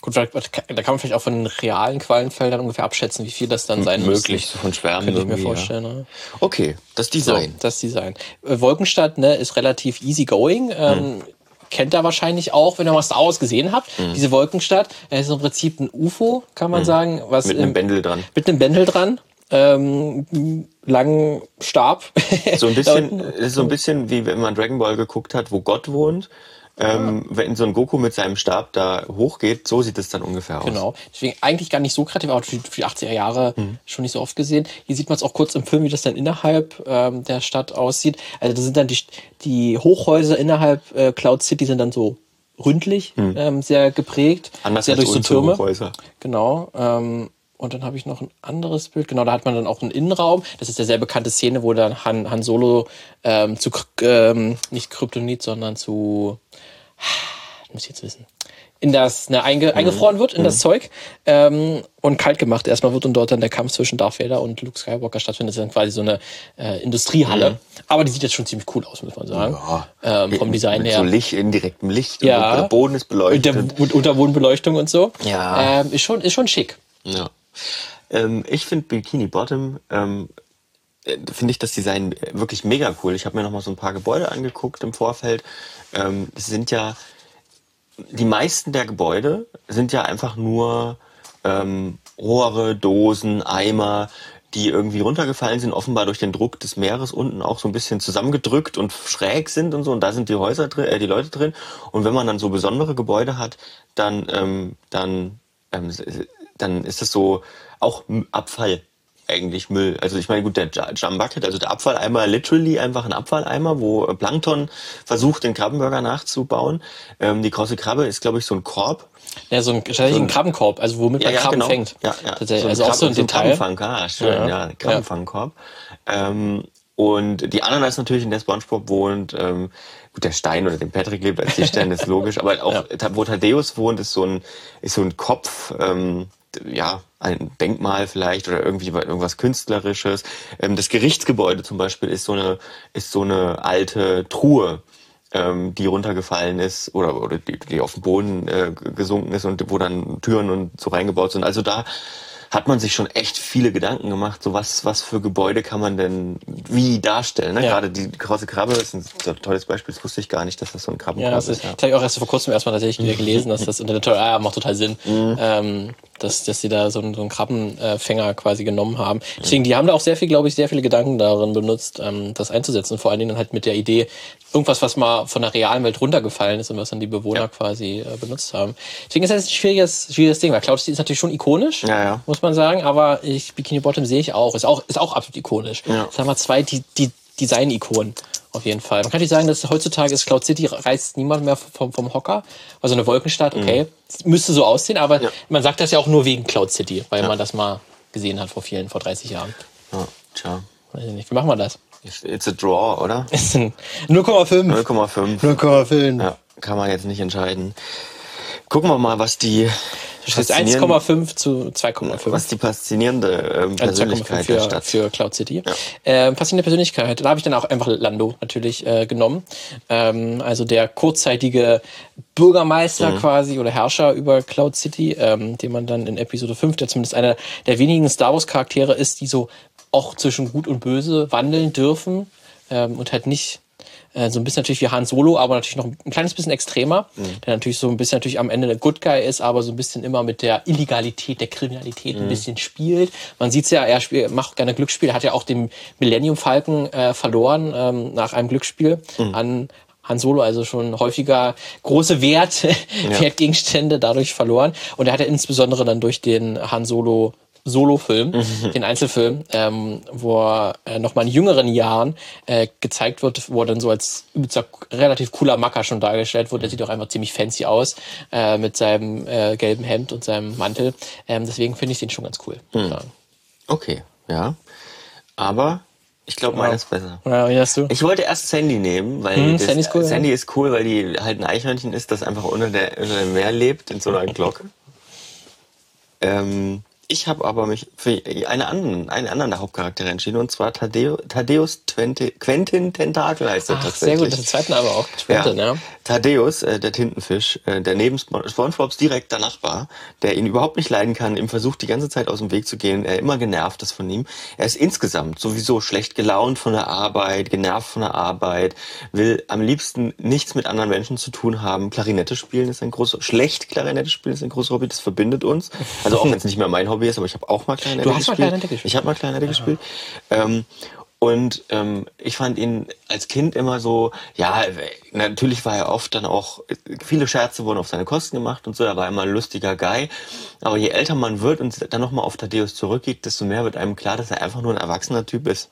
Gut, da kann man vielleicht auch von den realen Quallenfeldern ungefähr abschätzen, wie viel das dann sein Möglich, müsste. so von Schwärmen Könnte ich mir irgendwie, ja. vorstellen. Ne? Okay, das So, Design. das Design. Äh, Wolkenstadt ne, ist relativ easy going. Ähm, Kennt ihr wahrscheinlich auch, wenn ihr mal Star Wars gesehen habt. Diese Wolkenstadt äh, ist im Prinzip ein UFO, kann man sagen. Was Mit einem Bändel dran. Mit einem Bändel dran. Ähm, langen Stab. So ein bisschen, so ein bisschen wie wenn man Dragon Ball geguckt hat, wo Gott wohnt. Ähm, Wenn so ein Goku mit seinem Stab da hochgeht, so sieht es dann ungefähr aus. Genau. Deswegen eigentlich gar nicht so kreativ, aber für, die 80er Jahre schon nicht so oft gesehen. Hier sieht man es auch kurz im Film, wie das dann innerhalb ähm, der Stadt aussieht. Also da sind dann die, die Hochhäuser innerhalb äh, Cloud City sind dann so ründlich, ähm, sehr geprägt. Anders sehr als durch so Türme. Hochhäuser. Genau. Ähm, und dann habe ich noch ein anderes Bild. Genau, da hat man dann auch einen Innenraum. Das ist der sehr bekannte Szene, wo dann Han, Han Solo ähm, zu, ähm, nicht Kryptonit, sondern zu, muss ich jetzt wissen, in das, ne, einge, eingefroren wird in das Zeug ähm, und kalt gemacht erstmal wird und dort dann der Kampf zwischen Darth Vader und Luke Skywalker stattfindet. Das ist dann quasi so eine äh, Industriehalle. Aber die sieht jetzt schon ziemlich cool aus, muss man sagen. Ja. Ähm, vom Design mit her. so Licht, indirektem Licht. Ja. Und der Boden ist beleuchtet. der und Unterbodenbeleuchtung und so. Ja. Ähm, ist schon, ist schon schick. Ja. Ähm, ich finde Bikini Bottom, ähm, äh, finde ich das Design wirklich mega cool. Ich habe mir noch mal so ein paar Gebäude angeguckt im Vorfeld. Ähm, es sind ja, die meisten der Gebäude sind ja einfach nur ähm, Rohre, Dosen, Eimer, die irgendwie runtergefallen sind, offenbar durch den Druck des Meeres unten auch so ein bisschen zusammengedrückt und schräg sind und so. Und da sind die Häuser drin, äh, die Leute drin. Und wenn man dann so besondere Gebäude hat, dann, ähm, dann, ähm, dann ist das so auch Abfall eigentlich Müll. Also ich meine, gut, der J- Jam Bucket, also der Abfalleimer, literally einfach ein Abfalleimer, wo äh, Plankton versucht, den Krabbenburger nachzubauen. Ähm, die große Krabbe ist, glaube ich, so ein Korb. Ja, so ein, tatsächlich ein Krabbenkorb, also womit man Krabben fängt. Ja, ja. Tatsächlich. ein also auch so ein Detail. Krabbenfang, ah, schön, Ja. ja, Krabbenfangkorb. Ähm, und die Ananas natürlich, in der Spongebob wohnt, ähm, gut, der Stein oder den Patrick lebt als Tischstein, ist logisch, aber auch, Ta- wo Thaddeus wohnt, ist so ein, ist so ein Kopf, ähm, ja, ein Denkmal vielleicht oder irgendwie irgendwas Künstlerisches. Ähm, das Gerichtsgebäude zum Beispiel ist so eine, ist so eine alte Truhe, ähm, die runtergefallen ist oder, oder die, die auf den Boden äh, gesunken ist und wo dann Türen und so reingebaut sind. Also da hat man sich schon echt viele Gedanken gemacht, so was, was für Gebäude kann man denn wie darstellen. Ne? Ja. Gerade die große Krabbe ist ein tolles Beispiel, das wusste ich gar nicht, dass das so ein Ja, Krabbenkorb das ist. Ja. das habe ich auch erst vor kurzem erstmal tatsächlich gelesen, dass das unter der Total, ah, macht total Sinn, ähm, dass, dass sie da so einen, so einen Krabbenfänger quasi genommen haben. Deswegen, die haben da auch sehr viel, glaube ich, sehr viele Gedanken darin benutzt, ähm, das einzusetzen. Vor allen Dingen dann halt mit der Idee, irgendwas, was mal von der realen Welt runtergefallen ist und was dann die Bewohner quasi äh, benutzt haben. Deswegen ist das ein schwieriges, schwieriges Ding, weil Cloud ist natürlich schon ikonisch, Ja, ja. muss man sagen, aber ich, Bikini Bottom sehe ich auch, ist auch, ist auch absolut ikonisch. Ja. Das haben wir zwei, die, die Design-Ikonen. Auf jeden Fall. Man kann nicht sagen, dass heutzutage ist Cloud City reißt niemand mehr vom, vom Hocker. Also eine Wolkenstadt, okay, müsste so aussehen, aber Mhm. Ja. man sagt das ja auch nur wegen Cloud City, weil man das mal gesehen hat vor vielen, vor 30 Jahren. Ja, tja. Weiß ich nicht. Wie machen wir das? It's a draw, oder? Es sind 0,5. 0,5. 0,5. Ja, kann man jetzt nicht entscheiden. Gucken wir mal, was die Das ist faszinierende- 1,5 zu 2,5. was die faszinierende ähm, Also 2,5 Persönlichkeit der für, Stadt. für Cloud City. Ähm, faszinierende Persönlichkeit. Da habe ich dann auch einfach Lando natürlich äh, genommen. Ähm, also der kurzzeitige Bürgermeister Mhm. quasi oder Herrscher über Cloud City, ähm, den man dann in Episode 5, der zumindest einer der wenigen Star Wars Charaktere ist, die so auch zwischen Gut und Böse wandeln dürfen ähm, und halt nicht äh, so ein bisschen natürlich wie Han Solo, aber natürlich noch ein kleines bisschen extremer, der natürlich so ein bisschen natürlich am Ende der Good Guy ist, aber so ein bisschen immer mit der Illegalität, der Kriminalität ein bisschen spielt. Man sieht's ja, er spielt, macht gerne Glücksspiel, hat ja auch den Millennium Falcon äh, verloren ähm, nach einem Glücksspiel an Han Solo, also schon häufiger große Wert, Wertgegenstände dadurch verloren. Und er hat ja insbesondere dann durch den Han Solo Solo-Film, den Einzelfilm, ähm, wo er äh, nochmal in jüngeren Jahren äh, gezeigt wird, wo er dann so als relativ cooler Macker schon dargestellt wird. Der sieht auch einfach ziemlich fancy aus äh, mit seinem äh, gelben Hemd und seinem Mantel. Ähm, deswegen finde ich den schon ganz cool. Ja. Okay, ja. Aber ich glaube, meiner ist besser. Ja, wie hast du? Ich wollte erst Sandy nehmen, weil Hm, das, Sandy ist cool, ja. Sandy ist cool, weil die halt ein Eichhörnchen ist, das einfach unter, der, unter dem Meer lebt, in so einer Glocke. Ähm, ich habe aber mich für eine anderen, einen anderen der Hauptcharaktere entschieden, und zwar Tadeo, Thaddeus Twente, Quentin Tentakel heißt er Ach, sehr tatsächlich. gut, das ist der zweite Name auch. Quentin, ja. Thaddeus, äh, der Tintenfisch, äh, der neben Spon- SpongeBobs direkter Nachbar, der ihn überhaupt nicht leiden kann, ihm versucht die ganze Zeit aus dem Weg zu gehen, er immer genervt ist von ihm. Er ist insgesamt sowieso schlecht gelaunt von der Arbeit, genervt von der Arbeit, will am liebsten nichts mit anderen Menschen zu tun haben. Klarinette spielen ist ein großes, schlecht Klarinette spielen ist ein großes Hobby, das verbindet uns. Also auch wenn es nicht mehr mein Hobby ist, aber ich habe auch mal Klarinette Du hast mal gespielt. Klarinette gespielt? Ich habe mal Klarinette gespielt. Ähm, und ähm, ich fand ihn als Kind immer so, ja, natürlich war er oft dann auch, viele Scherze wurden auf seine Kosten gemacht und so, er war immer ein lustiger Guy. Aber je älter man wird und dann nochmal auf Thaddeus zurückgeht, desto mehr wird einem klar, dass er einfach nur ein erwachsener Typ ist.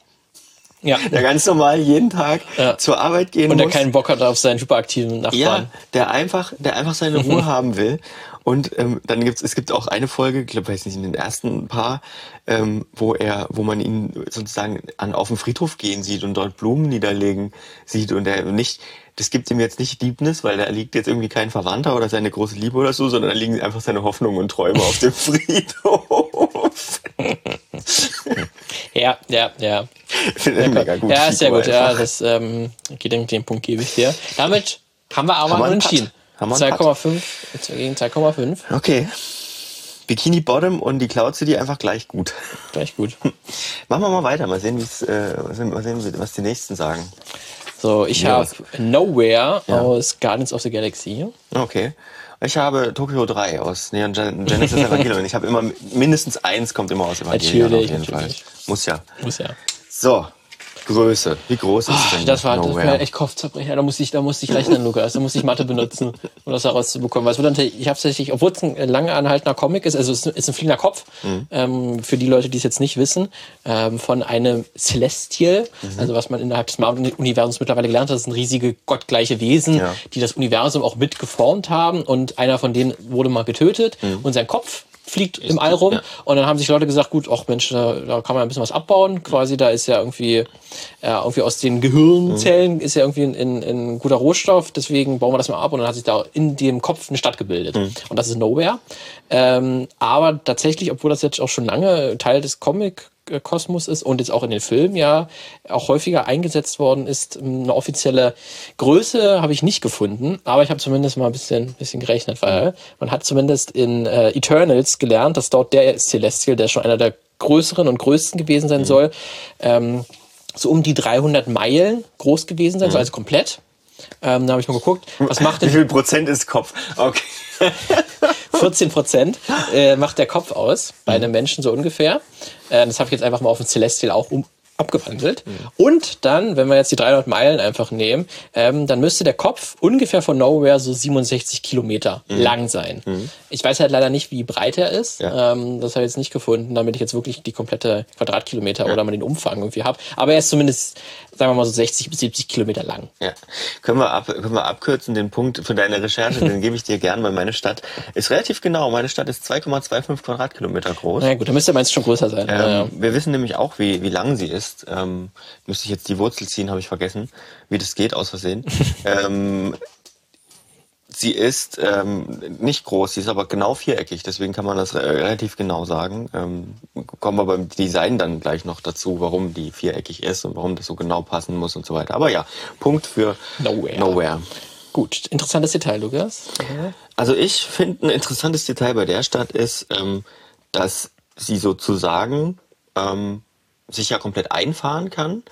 ja. Der ganz normal jeden Tag Ja. zur Arbeit gehen Und der muss. keinen Bock hat auf seinen hyperaktiven Nachbarn. Ja, der einfach, der einfach seine Ruhe haben will. Und ähm, dann gibt's, es gibt auch eine Folge, ich glaube, weiß nicht, in den ersten paar, ähm, wo er, wo man ihn sozusagen an auf den Friedhof gehen sieht und dort Blumen niederlegen sieht und er nicht, das gibt ihm jetzt nicht Liebnis, weil da liegt jetzt irgendwie kein Verwandter oder seine große Liebe oder so, sondern da liegen einfach seine Hoffnungen und Träume auf dem Friedhof. Ja, ja, ja. Mega gut. Ja, ist sehr Figur gut. Ja, einfach. das ähm, geht den, den Punkt gebe ich dir. Damit haben wir aber Haben entschieden. Putt. Haben wir einen 2,5 gegen 2,5. Okay. Bikini Bottom und die Cloud City einfach gleich gut. Gleich gut. Machen wir mal weiter, mal sehen, wie's, äh, mal sehen, was die nächsten sagen. So, ich habe Nowhere Ja. aus Guardians of the Galaxy. Okay. Ich habe Tokyo 3 aus Neon Gen Genesis Evangelion. Ich habe immer mindestens eins kommt immer aus Evangelion Natürlich, auf jeden natürlich. Fall. Muss ja. Muss ja. So, Größe. Wie groß ist denn Ah, Das war, das war echt Kopfzerbrecher. Da musste ich, da musste ich rechnen, Lukas. Da musste ich Mathe benutzen, um das herauszubekommen. Weil es wird natürlich, ich habe tatsächlich, obwohl es ein lange anhaltender Comic ist, also es ist, ein fliegender Kopf, Mhm. ähm, für die Leute, die es jetzt nicht wissen, ähm, von einem Celestial, Mhm. also was man innerhalb des Marvel-Universums mittlerweile gelernt hat, das sind riesige gottgleiche Wesen, Ja. die das Universum auch mit geformt haben und einer von denen wurde mal getötet und sein Kopf fliegt im All rum Mhm. ja. und dann haben sich Leute gesagt, gut, ach Mensch, da, da kann man ein bisschen was abbauen. Quasi, da ist ja irgendwie, ja, irgendwie aus den Gehirnzellen ist ja irgendwie ein, ein, ein guter Rohstoff, deswegen bauen wir das mal ab und dann hat sich da in dem Kopf eine Stadt gebildet. Und das ist Nowhere. Ähm, aber tatsächlich, obwohl das jetzt auch schon lange Teil des Comic Kosmos ist und jetzt auch in den Filmen ja auch häufiger eingesetzt worden ist. Eine offizielle Größe habe ich nicht gefunden, aber ich habe zumindest mal ein bisschen, bisschen gerechnet, weil man hat zumindest in äh, Eternals gelernt, dass dort der Celestial, der schon einer der größeren und größten gewesen sein soll, ähm, so um die 300 Meilen groß gewesen sein soll, also komplett. Ähm, da habe ich mal geguckt, was macht Wie denn viel Prozent ist Kopf? Okay. 14 Prozent äh, macht der Kopf aus, bei einem Menschen so ungefähr. Äh, das habe ich jetzt einfach mal auf den Celestial auch um, abgewandelt. Und dann, wenn wir jetzt die 300 Meilen einfach nehmen, ähm, dann müsste der Kopf ungefähr von Nowhere so 67 Kilometer lang sein. Ich weiß halt leider nicht, wie breit er ist. Ja. Ähm, das habe ich jetzt nicht gefunden, damit ich jetzt wirklich die komplette Quadratkilometer oder mal den Umfang irgendwie habe. Aber er ist zumindest, sagen wir mal so 60 bis 70 Kilometer lang. Ja. Können wir, ab, können wir abkürzen den Punkt für deine Recherche, den gebe ich dir gern, weil meine Stadt ist relativ genau. Meine Stadt ist 2,25 Quadratkilometer groß. Na gut, dann müsste meins schon größer sein. Ähm, ja. Wir wissen nämlich auch, wie, wie lang sie ist. Ähm, müsste ich jetzt die Wurzel ziehen, habe ich vergessen, wie das geht aus Versehen. ähm, sie ist ähm, nicht groß, sie ist aber genau viereckig, deswegen kann man das äh, relativ genau sagen. Ähm, kommen wir beim Design dann gleich noch dazu, warum die viereckig ist und warum das so genau passen muss und so weiter. Aber ja, Punkt für Nowhere. Nowhere. Gut, interessantes Detail, Lukas. Ja. Also ich finde ein interessantes Detail bei der Stadt ist, ähm, dass sie sozusagen ähm, sich ja komplett einfahren kann.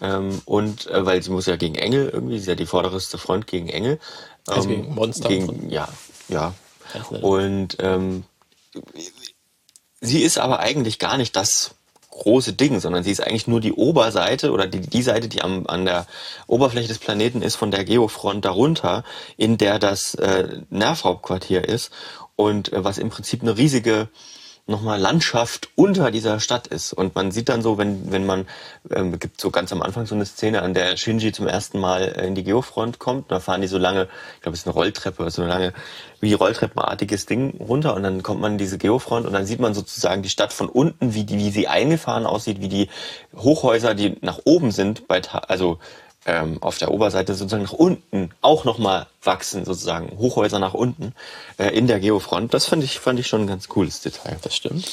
Ähm, und äh, weil sie muss ja gegen Engel irgendwie, sie ist ja die vorderste Front gegen Engel. Ähm, Also gegen Monster. Gegen, ja, ja. Und ähm, sie ist aber eigentlich gar nicht das große Ding, sondern sie ist eigentlich nur die Oberseite oder die, die Seite, die am, an der Oberfläche des Planeten ist, von der Geofront darunter, in der das äh, Nervhauptquartier ist und äh, was im Prinzip eine riesige nochmal Landschaft unter dieser Stadt ist. Und man sieht dann so, wenn, wenn man, ähm, gibt so ganz am Anfang so eine Szene, an der Shinji zum ersten Mal äh, in die Geofront kommt. Da fahren die so lange, ich glaube, es ist eine Rolltreppe, so lange wie Rolltreppenartiges Ding runter und dann kommt man in diese Geofront und dann sieht man sozusagen die Stadt von unten, wie die, wie sie eingefahren aussieht, wie die Hochhäuser, die nach oben sind, bei, also ähm, auf der Oberseite sozusagen nach unten auch nochmal wachsen, sozusagen Hochhäuser nach unten äh, in der Geofront. Das fand ich, fand ich schon ein ganz cooles Detail. Das stimmt.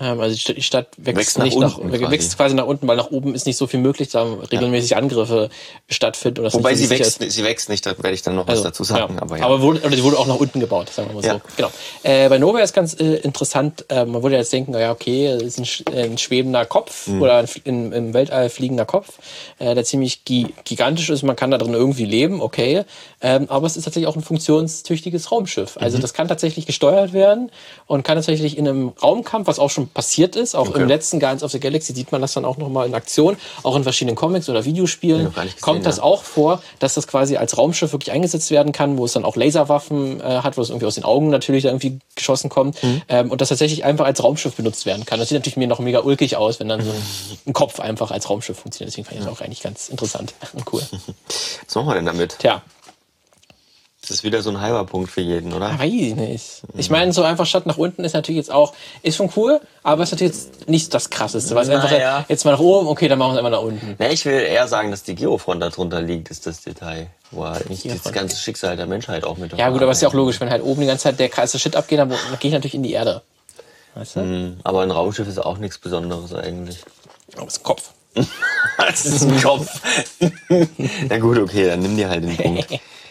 Ähm, also die Stadt wächst, wächst nicht nach, unten, nach wächst quasi nach unten, weil nach oben ist nicht so viel möglich, da regelmäßig ja. Angriffe stattfinden. Oder Wobei sie wächst, sie wächst nicht, da werde ich dann noch also, was dazu sagen. Ja. Aber, ja. aber wurde, oder sie wurde auch nach unten gebaut, sagen wir mal so. Genau. Äh, bei Nova ist ganz äh, interessant, äh, man würde jetzt denken, ja okay, ist ein, ein schwebender Kopf mhm. oder ein in, im Weltall fliegender Kopf, äh, der ziemlich gi gigantisch ist, man kann da drin irgendwie leben, okay. Ähm, aber es ist tatsächlich auch ein funktionstüchtiges Raumschiff. Also mhm. das kann tatsächlich gesteuert werden und kann tatsächlich in einem Raumkampf, was auch schon passiert ist, auch okay. im letzten Guardians of the Galaxy sieht man das dann auch nochmal in Aktion, auch in verschiedenen Comics oder Videospielen gesehen, kommt das ja. auch vor, dass das quasi als Raumschiff wirklich eingesetzt werden kann, wo es dann auch Laserwaffen äh, hat, wo es irgendwie aus den Augen natürlich irgendwie geschossen kommt mhm. ähm, und das tatsächlich einfach als Raumschiff benutzt werden kann. Das sieht natürlich mir noch mega ulkig aus, wenn dann so ein Kopf einfach als Raumschiff funktioniert. Deswegen fand ich das auch eigentlich ganz interessant und cool. Was machen wir denn damit? Tja, das ist wieder so ein halber Punkt für jeden, oder? Weiß ich nicht. Ich meine, so einfach Stadt nach unten ist natürlich jetzt auch, ist schon cool, aber ist natürlich jetzt nicht das krasseste. Weil es einfach ja. jetzt mal nach oben, okay, dann machen wir es einfach nach unten. Na, ich will eher sagen, dass die Geofront darunter liegt, ist das Detail. Wo halt nicht das ganze Schicksal der Menschheit auch mit Ja, gut, aber ist ja auch logisch, wenn halt oben die ganze Zeit der Kreis Shit abgeht, dann, gehe ich natürlich in die Erde. Weißt du? Mm, aber ein Raumschiff ist auch nichts Besonderes eigentlich. Aber es ist ein Kopf. das ist ein Kopf. Na gut, okay, dann nimm dir halt den Punkt.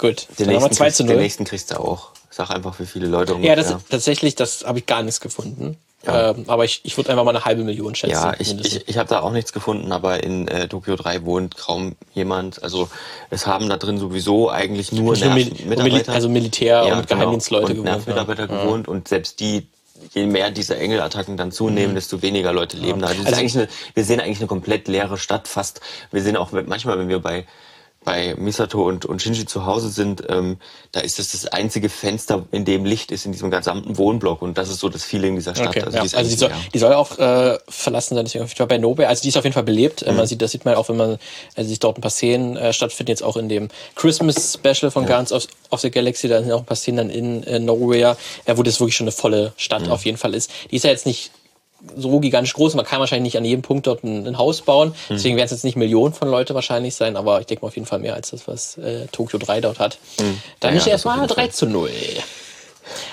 Gut, den dann nächsten, 2 zu 0. den nächsten kriegst du auch. Sag einfach, wie viele Leute ungefähr. Ja, das, tatsächlich, das habe ich gar nichts gefunden. Ja. Ähm, aber ich, ich würde einfach mal eine halbe Million schätzen. Ja, ich, ich, ich habe da auch nichts gefunden, aber in äh, Tokio 3 wohnt kaum jemand. Also es haben da drin sowieso eigentlich nur Mitarbeiter. Also Militär ja, und genau. Geheimdienstleute genau. gewohnt. Mitarbeiter ja. gewohnt und selbst die je mehr diese Engelattacken dann zunehmen, mhm. desto weniger Leute leben ja. da. Also, also eine, wir sehen eigentlich eine komplett leere Stadt fast. Wir sehen auch manchmal, wenn wir bei bei Misato und, und Shinji zu Hause sind, ähm, da ist das das einzige Fenster, in dem Licht ist in diesem gesamten Wohnblock und das ist so das Feeling dieser Stadt. Okay, also, ja. die, also die, soll, die soll auch äh, verlassen sein, deswegen ich war bei Nobe, also die ist auf jeden Fall belebt. Mhm. Man sieht, das sieht man auch, wenn man also sich dort ein paar Szenen äh, stattfinden, jetzt auch in dem Christmas Special von ja. Guardians of, of the Galaxy, da sind auch ein paar Szenen dann in äh, Nowhere, ja, wo das wirklich schon eine volle Stadt mhm. auf jeden Fall ist. Die ist ja jetzt nicht so gigantisch groß. Man kann wahrscheinlich nicht an jedem Punkt dort ein, ein Haus bauen. Hm. Deswegen werden es jetzt nicht Millionen von Leute wahrscheinlich sein, aber ich denke mal auf jeden Fall mehr als das, was äh, Tokyo 3 dort hat. Hm. Dann ja, ist ja, erstmal 3 zu 0.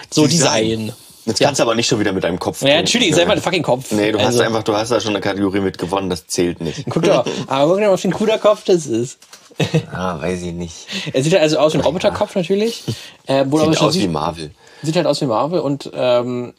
So Design. Design. Jetzt kannst du aber nicht schon wieder mit deinem Kopf. Ja, natürlich, ist einfach ein fucking Kopf. Nee, du also. hast einfach, du hast da schon eine Kategorie mit gewonnen, das zählt nicht. Guck doch, aber guck doch, was für ein cooler Kopf das ist. ah, weiß ich nicht. Er sieht halt also aus wie ein Roboterkopf natürlich. Äh, sieht aus wie Marvel. Sieht halt aus wie Marvel und ähm,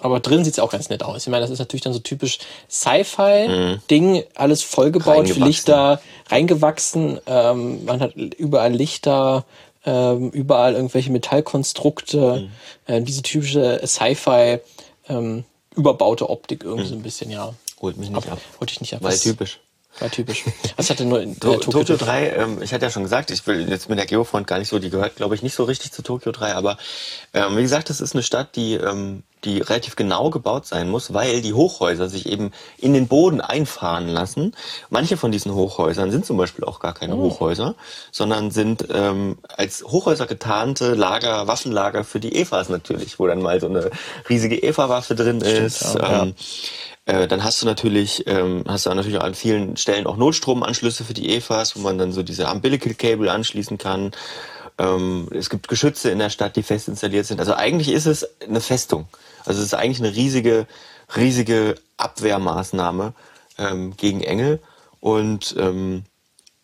aber drin sieht's auch ganz nett aus. Ich meine, das ist natürlich dann so typisch Sci-Fi-Ding, alles vollgebaut, Lichter reingewachsen. Ähm, man hat überall Lichter, ähm, überall irgendwelche Metallkonstrukte, mhm. äh, diese typische Sci-Fi ähm, überbaute Optik irgendwie mhm. so ein bisschen, ja. Holt mich nicht ab. ab. Holt dich nicht ab. Weil typisch. War typisch. Was hatte nur in äh, Tokyo, Tokyo 3, ähm, ich hatte ja schon gesagt, ich will jetzt mit der Geofront gar nicht so, die gehört, glaube ich, nicht so richtig zu Tokyo 3, aber ähm, wie gesagt, das ist eine Stadt, die, ähm, die relativ genau gebaut sein muss, weil die Hochhäuser sich eben in den Boden einfahren lassen. Manche von diesen Hochhäusern sind zum Beispiel auch gar keine oh. Hochhäuser, sondern sind ähm, als Hochhäuser getarnte Lager, Waffenlager für die EVAs natürlich, wo dann mal so eine riesige EVA-Waffe drin Stimmt, ist. Ja, ähm, ja. Äh, dann hast du natürlich, ähm, hast du natürlich an vielen Stellen auch Notstromanschlüsse für die EFAs, wo man dann so diese Umbilical Cable anschließen kann. Ähm, es gibt Geschütze in der Stadt, die fest installiert sind. Also eigentlich ist es eine Festung. Also es ist eigentlich eine riesige, riesige Abwehrmaßnahme ähm, gegen Engel. Und ähm,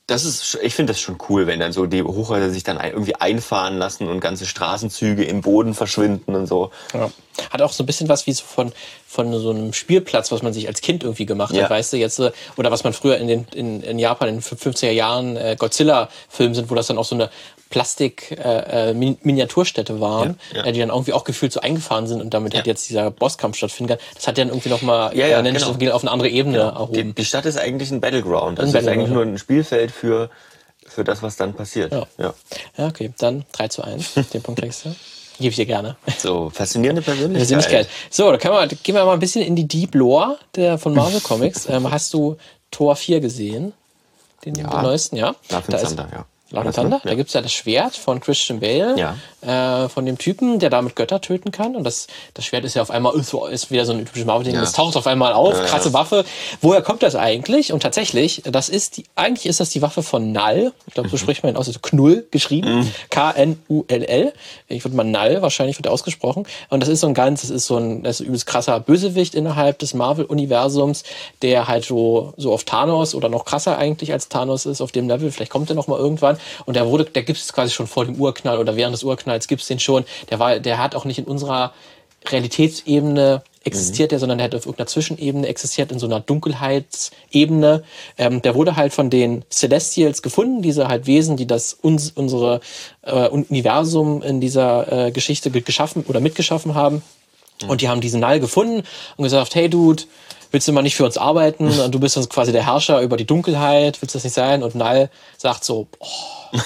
das ist, ich finde das schon cool, wenn dann so die Hochhäuser sich dann irgendwie einfahren lassen und ganze Straßenzüge im Boden verschwinden und so. Ja. Hat auch so ein bisschen was wie so von, von so einem Spielplatz, was man sich als Kind irgendwie gemacht ja. hat, weißt du, jetzt, oder was man früher in den, in, in Japan in den 50er Jahren äh, Godzilla-Filmen sind, wo das dann auch so eine Plastik-Miniaturstädte äh, äh waren, ja, ja. Äh, die dann irgendwie auch gefühlt so eingefahren sind und damit ja. hat jetzt dieser Bosskampf stattfinden kann. Das hat dann irgendwie nochmal ja, ja, äh, genau. auf eine andere Ebene genau. erhoben. Die, die, Stadt ist eigentlich ein Battleground. Das ein ist Battleground. eigentlich nur ein Spielfeld für, für das, was dann passiert. Ja, ja. ja okay, dann 3 zu 1. Den Punkt kriegst du. Gebe ich dir gerne. So, faszinierende Persönlichkeit. Persönlichkeit. So, da können wir, gehen wir mal ein bisschen in die Deep Lore der, von Marvel Comics. ähm, hast du Tor 4 gesehen? Den, Ja. den neuesten, ja? Da ist- Thunder, ja. Love and? Thunder. Da Ja. gibt's ja das Schwert von Christian Bale, Ja. äh, von dem Typen, der damit Götter töten kann. Und das, das Schwert ist ja auf einmal so, ist wieder so ein typisches Marvel-Ding. Ja. Das taucht auf einmal auf, Ja, krasse. Waffe. Woher kommt das eigentlich? Und tatsächlich, das ist die, eigentlich ist das die Waffe von Null. Ich glaube, so Mhm. spricht man ihn aus, also Knull geschrieben. K-N-U-L-L. Ich würde mal Null, wahrscheinlich wird er ausgesprochen. Und das ist so ein ganz, das ist so ein, das ist ein übelst krasser Bösewicht innerhalb des Marvel-Universums, der halt so, so auf Thanos oder noch krasser eigentlich als Thanos ist auf dem Level. Vielleicht kommt er noch mal irgendwann. Und der wurde, der gibt es quasi schon vor dem Urknall oder während des Urknalls gibt es den schon. Der war, der hat auch nicht in unserer Realitätsebene existiert der, sondern der hat auf irgendeiner Zwischenebene existiert, in so einer Dunkelheitsebene. Ähm, der wurde halt von den Celestials gefunden, diese halt Wesen, die das uns, unsere äh, Universum in dieser äh, Geschichte ge- geschaffen oder mitgeschaffen haben. Und die haben diesen Null gefunden und gesagt, hey Dude, willst du mal nicht für uns arbeiten? Und du bist uns quasi der Herrscher über die Dunkelheit, willst du das nicht sein? Und Null sagt so, oh,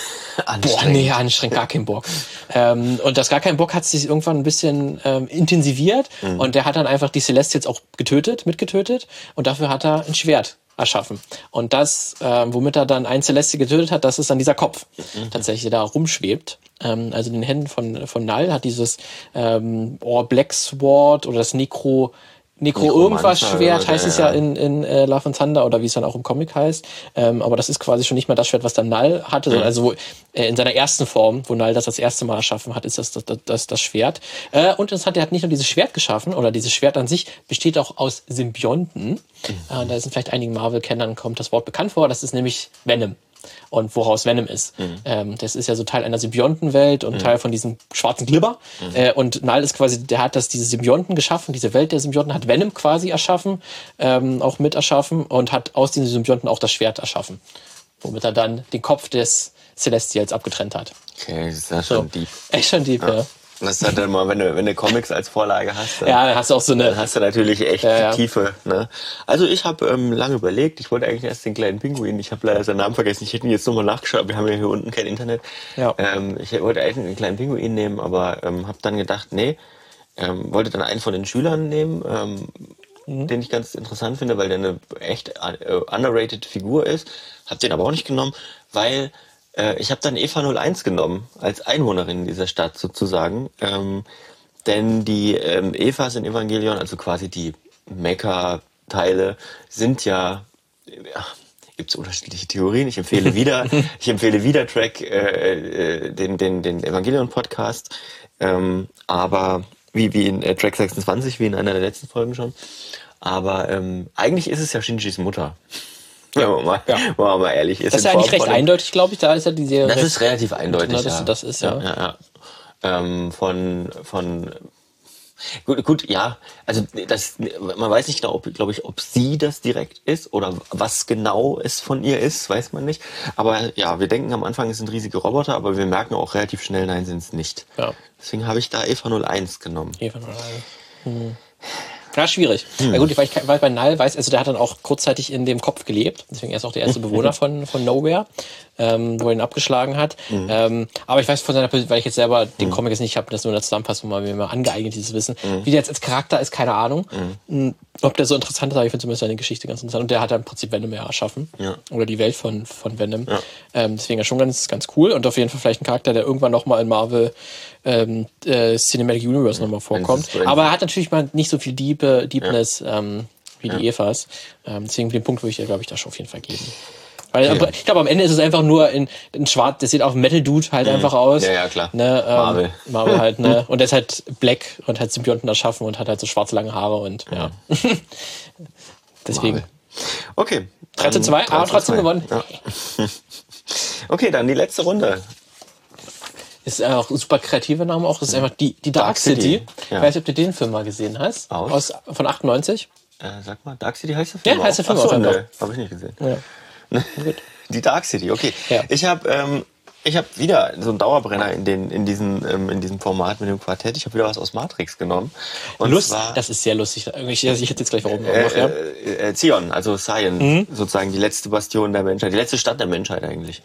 Boah, nee, anstrengend, gar keinen Bock. Ähm, und das gar keinen Bock hat sich irgendwann ein bisschen ähm, intensiviert und der hat dann einfach die Celestials auch getötet, mitgetötet und dafür hat er ein Schwert erschaffen. Und das, ähm, womit er dann einen Celestial getötet hat, das ist dann dieser Kopf, tatsächlich, der da rumschwebt. Ähm, also in den Händen von, von Null hat dieses ähm, oh, Black Sword oder das Necro Necro irgendwas Schwert ja, heißt es ja. ja in, in äh, Love and Thunder oder wie es dann auch im Comic heißt. Ähm, aber das ist quasi schon nicht mehr das Schwert, was dann Null hatte, sondern also wo, äh, in seiner ersten Form, wo Null das das erste Mal erschaffen hat, ist das das, das, das, Schwert. Äh, und interessant, er hat nicht nur dieses Schwert geschaffen, oder dieses Schwert an sich besteht auch aus Symbionten. Äh, da sind vielleicht einigen Marvel-Kennern kommt das Wort bekannt vor. Das ist nämlich Venom. Und woraus Venom ist. Ähm, das ist ja so Teil einer Symbiontenwelt und Teil von diesem schwarzen Glibber. Äh, und Null ist quasi, der hat das, diese Symbionten geschaffen, diese Welt der Symbionten hat Venom quasi erschaffen, ähm, auch mit erschaffen und hat aus diesen Symbionten auch das Schwert erschaffen. Womit er dann den Kopf des Celestials abgetrennt hat. Okay, das ist ja So. schon deep. Echt schon deep, ja. Das halt dann mal, wenn du, wenn du Comics als Vorlage hast, dann, Ja, dann hast du auch so eine. hast du natürlich echt Ja, ja. Tiefe. Ne? Also ich habe ähm, lange überlegt, ich wollte eigentlich erst den kleinen Pinguin, ich habe leider seinen Namen vergessen, ich hätte ihn jetzt nochmal nachgeschaut, wir haben ja hier unten kein Internet. Ja. Ähm, ich wollte eigentlich den kleinen Pinguin nehmen, aber ähm, habe dann gedacht, nee, ähm, wollte dann einen von den Schülern nehmen, ähm, Mhm. den ich ganz interessant finde, weil der eine echt äh, underrated Figur ist. Hab den aber auch nicht genommen, weil ich habe dann Eva 01 genommen, als Einwohnerin dieser Stadt sozusagen. Ähm, denn die ähm, Evas in Evangelion, also quasi die Mekka-Teile, sind ja, ja gibt es unterschiedliche Theorien. Ich empfehle wieder, ich empfehle wieder Track, äh, äh, den, den, den Evangelion-Podcast. Ähm, aber wie, wie in äh, Track 26, wie in einer der letzten Folgen schon. Aber ähm, eigentlich ist es ja Shinjis Mutter. Wenn man mal, Ja. wenn man mal ehrlich ist. Das ist ja eigentlich recht eindeutig, glaube ich. Da ist ja die Serie. Das recht- ist relativ eindeutig. Na, das- ja. das ist, ja. ja, ja. Ähm, von, von Gut, gut, ja. Also das, man weiß nicht genau, glaube ich, ob sie das direkt ist oder was genau es von ihr ist, weiß man nicht. Aber ja, wir denken am Anfang, es sind riesige Roboter, aber wir merken auch relativ schnell, nein, sind es nicht. Ja. Deswegen habe ich da Eva 01 genommen. Eva Null. Hm. Ja, schwierig. Ja gut, weil ich weil bei Null weiß, also der hat dann auch kurzzeitig in dem Kopf gelebt. Deswegen er ist auch der erste Bewohner von, von Nowhere, ähm, wo er ihn abgeschlagen hat. Ähm, aber ich weiß von seiner Person, weil ich jetzt selber den Comic jetzt nicht habe, das nur in der Zusammenfassung mal mir mal angeeignet, dieses Wissen. Wie der jetzt als Charakter ist, keine Ahnung. Mhm. Ob der so interessant ist, aber ich finde zumindest seine Geschichte ganz interessant. Und der hat dann im Prinzip Venom ja erschaffen. Ja. Oder die Welt von, von Venom. Ähm, deswegen ja schon ganz, ganz cool. Und auf jeden Fall vielleicht ein Charakter, der irgendwann nochmal in Marvel ähm, äh, Cinematic Universe nochmal vorkommt. Aber er hat natürlich mal nicht so viel Diepe, Deepness ähm, wie die Evas. Ähm, deswegen den Punkt würde ich dir, glaube ich, da schon auf jeden Fall geben. Weil Okay. ich glaube, am Ende ist es einfach nur in, in schwarz, das sieht auch Metal Dude halt einfach aus. Ja, ja, klar. Ne, ähm, Marvel. Marvel halt, ne? Und der ist halt black und hat Symbionten erschaffen und hat halt so schwarze lange Haare und ja. Deswegen. Marvel. Okay. 3 zu dann 2, 3 aber trotzdem 2. gewonnen. Ja. Okay, dann die letzte Runde. Ist auch ein super kreativer Name auch. Das ist einfach die, die Dark, Dark City. City, Ich ja. weiß nicht, ob du den Film mal gesehen hast. Aus? von 98. Äh, sag mal, Dark City heißt der Film? Ja, heißt der Film auch einfach. ne, habe ich nicht gesehen. Ja. Die Dark City, okay. Ja. Ich habe ähm, Ich habe wieder so einen Dauerbrenner in, den, in, diesen, ähm, in diesem Format mit dem Quartett. Ich habe wieder was aus Matrix genommen. Und Lust, zwar, das ist sehr lustig. Ich, ich hätte jetzt gleich warum. Äh, äh, äh, Zion, also Zion, mhm. sozusagen die letzte Bastion der Menschheit, die letzte Stadt der Menschheit eigentlich.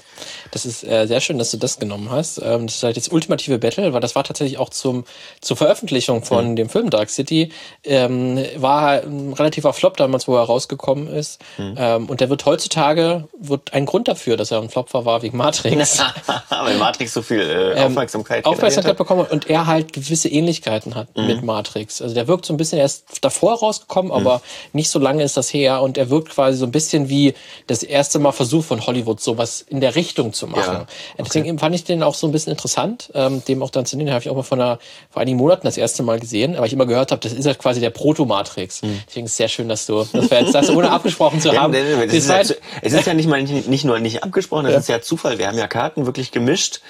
Das ist äh, sehr schön, dass du das genommen hast. Ähm, das ist halt jetzt ultimative Battle, weil das war tatsächlich auch zum, zur Veröffentlichung von mhm. dem Film Dark City. Ähm, war ein relativer Flop damals, wo er rausgekommen ist. Mhm. Ähm, und der wird heutzutage wird ein Grund dafür, dass er ein Flop war, war wegen Matrix. Weil Matrix so viel äh, Aufmerksamkeit ähm, Aufmerksamkeit bekommen und er halt gewisse Ähnlichkeiten hat mhm. mit Matrix. Also der wirkt so ein bisschen erst davor rausgekommen, mhm. aber nicht so lange ist das her und er wirkt quasi so ein bisschen wie das erste Mal Versuch von Hollywood, sowas in der Richtung zu machen. Ja. Okay. Deswegen fand ich den auch so ein bisschen interessant, ähm, dem auch dann zu nehmen. Habe ich auch mal von einer, vor einigen Monaten das erste Mal gesehen, aber ich immer gehört habe, das ist halt quasi der Proto-Matrix. Mhm. Deswegen ist es sehr schön, dass du, dass wir jetzt das ohne abgesprochen zu haben. es, ist ja, es ist ja nicht mal nicht, nicht nur nicht abgesprochen, es ja. ist ja Zufall. Wir haben ja Karten wirklich gemischt.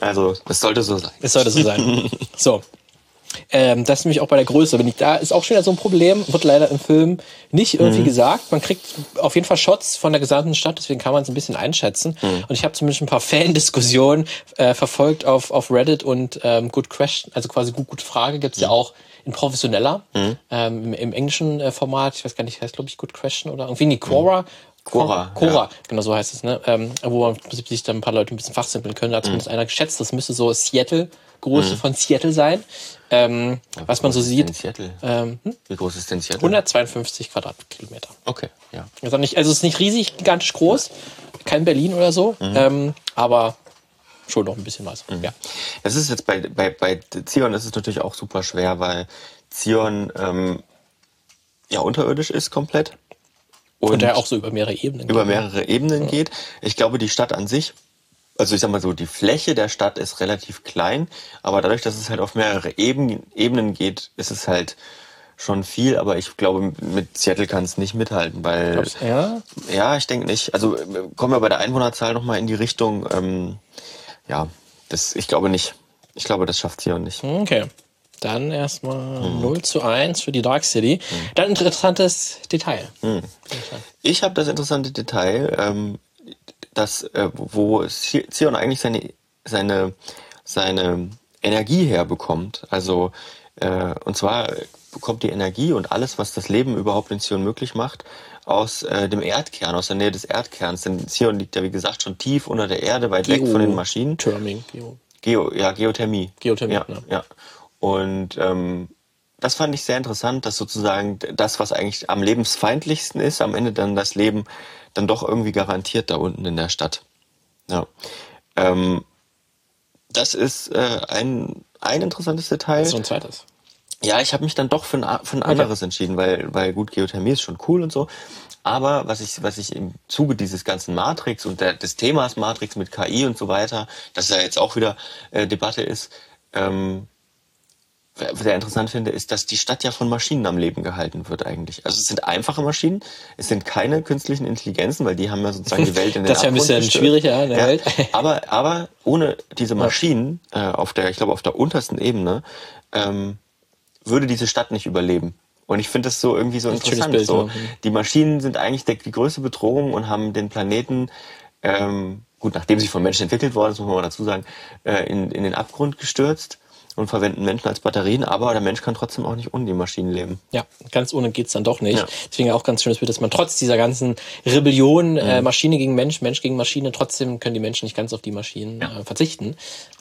Also, es sollte so sein. Es sollte so sein. so. Ähm, das ist nämlich auch bei der Größe. Wenn ich da ist auch schon wieder so ein Problem, wird leider im Film nicht irgendwie mhm. gesagt. Man kriegt auf jeden Fall Shots von der gesamten Stadt, deswegen kann man es ein bisschen einschätzen. Mhm. Und ich habe zumindest ein paar Fan-Diskussionen äh, verfolgt auf, auf Reddit und ähm, Good Question, also quasi gut, gute Frage gibt's mhm. ja auch in professioneller, mhm. ähm, im, im, englischen äh, Format, ich weiß gar nicht, heißt glaube ich Good Question oder irgendwie, nee, Quora, Cora. Cora, ja. genau so heißt es, ne? Ähm, wo man sich dann ein paar Leute ein bisschen fachsimpeln können. Da hat zumindest mhm. einer geschätzt, das müsste so Seattle, Größe mhm. von Seattle sein. Ähm, ja, was man so sieht. Seattle? Ähm, hm? Wie groß ist denn Seattle? 152 Quadratkilometer. Okay, ja. Also, nicht, also es ist nicht riesig, gigantisch groß, kein Berlin oder so, mhm. ähm, aber schon noch ein bisschen was. Mhm. Ja. Das ist jetzt bei, bei, bei Zion ist es natürlich auch super schwer, weil Zion ähm, ja unterirdisch ist komplett. Und, und der auch so über mehrere Ebenen über geht. Ne? mehrere Ebenen ja. geht. Ich glaube, die Stadt an sich, also ich sag mal so, die Fläche der Stadt ist relativ klein, aber dadurch, dass es halt auf mehrere Ebenen, Ebenen geht, ist es halt schon viel, aber ich glaube, mit Seattle kann es nicht mithalten, weil Glaubst, ja, ja, ich denke nicht. Also kommen wir bei der Einwohnerzahl noch mal in die Richtung. Ähm, ja, das, ich glaube nicht. Ich glaube, das schafft Sion nicht. Okay. Dann erstmal hm. 0 zu 1 für die Dark City. Hm. Dann ein interessantes Detail. Hm. Ich habe das interessante Detail, ähm, dass, äh, wo Zion eigentlich seine, seine, seine Energie herbekommt. Also, äh, und zwar bekommt die Energie und alles, was das Leben überhaupt in Zion möglich macht, aus äh, dem Erdkern, aus der Nähe des Erdkerns. Denn Zion liegt ja, wie gesagt, schon tief unter der Erde, weit Geo weg von den Maschinen. Terming, Geo. Geo, ja, Geothermie. Geothermie, ja. ja. Und ähm, das fand ich sehr interessant, dass sozusagen das, was eigentlich am lebensfeindlichsten ist, am Ende dann das Leben dann doch irgendwie garantiert da unten in der Stadt. Ja. Ähm, das ist äh, ein, ein interessantes Detail. So ein zweites. Ja, ich habe mich dann doch für ein, für ein anderes okay. entschieden, weil, weil gut, Geothermie ist schon cool und so. Aber was ich, was ich im Zuge dieses ganzen Matrix und der, des Themas Matrix mit KI und so weiter, das ja jetzt auch wieder äh, Debatte ist, ähm, sehr interessant finde, ist, dass die Stadt ja von Maschinen am Leben gehalten wird eigentlich. Also es sind einfache Maschinen, es sind keine künstlichen Intelligenzen, weil die haben ja sozusagen die Welt in der Das ist ja ein bisschen gestört. schwieriger in der ja, Welt. aber, aber ohne diese Maschinen äh, auf der, ich glaube, auf der untersten Ebene ähm, würde diese Stadt nicht überleben. Und ich finde das so irgendwie so interessant. Bild, so, ja. Die Maschinen sind eigentlich die, die größte Bedrohung und haben den Planeten ähm, gut, nachdem sie von Menschen entwickelt worden ist, muss man mal dazu sagen, äh, in, in den Abgrund gestürzt und verwenden Menschen als Batterien, aber der Mensch kann trotzdem auch nicht ohne die Maschinen leben. Ja, ganz ohne geht's dann doch nicht. Ja. Deswegen auch ganz schön, dass man trotz dieser ganzen Rebellion, äh, mhm. äh, Maschine gegen Mensch, Mensch gegen Maschine, trotzdem können die Menschen nicht ganz auf die Maschinen ja. äh, verzichten.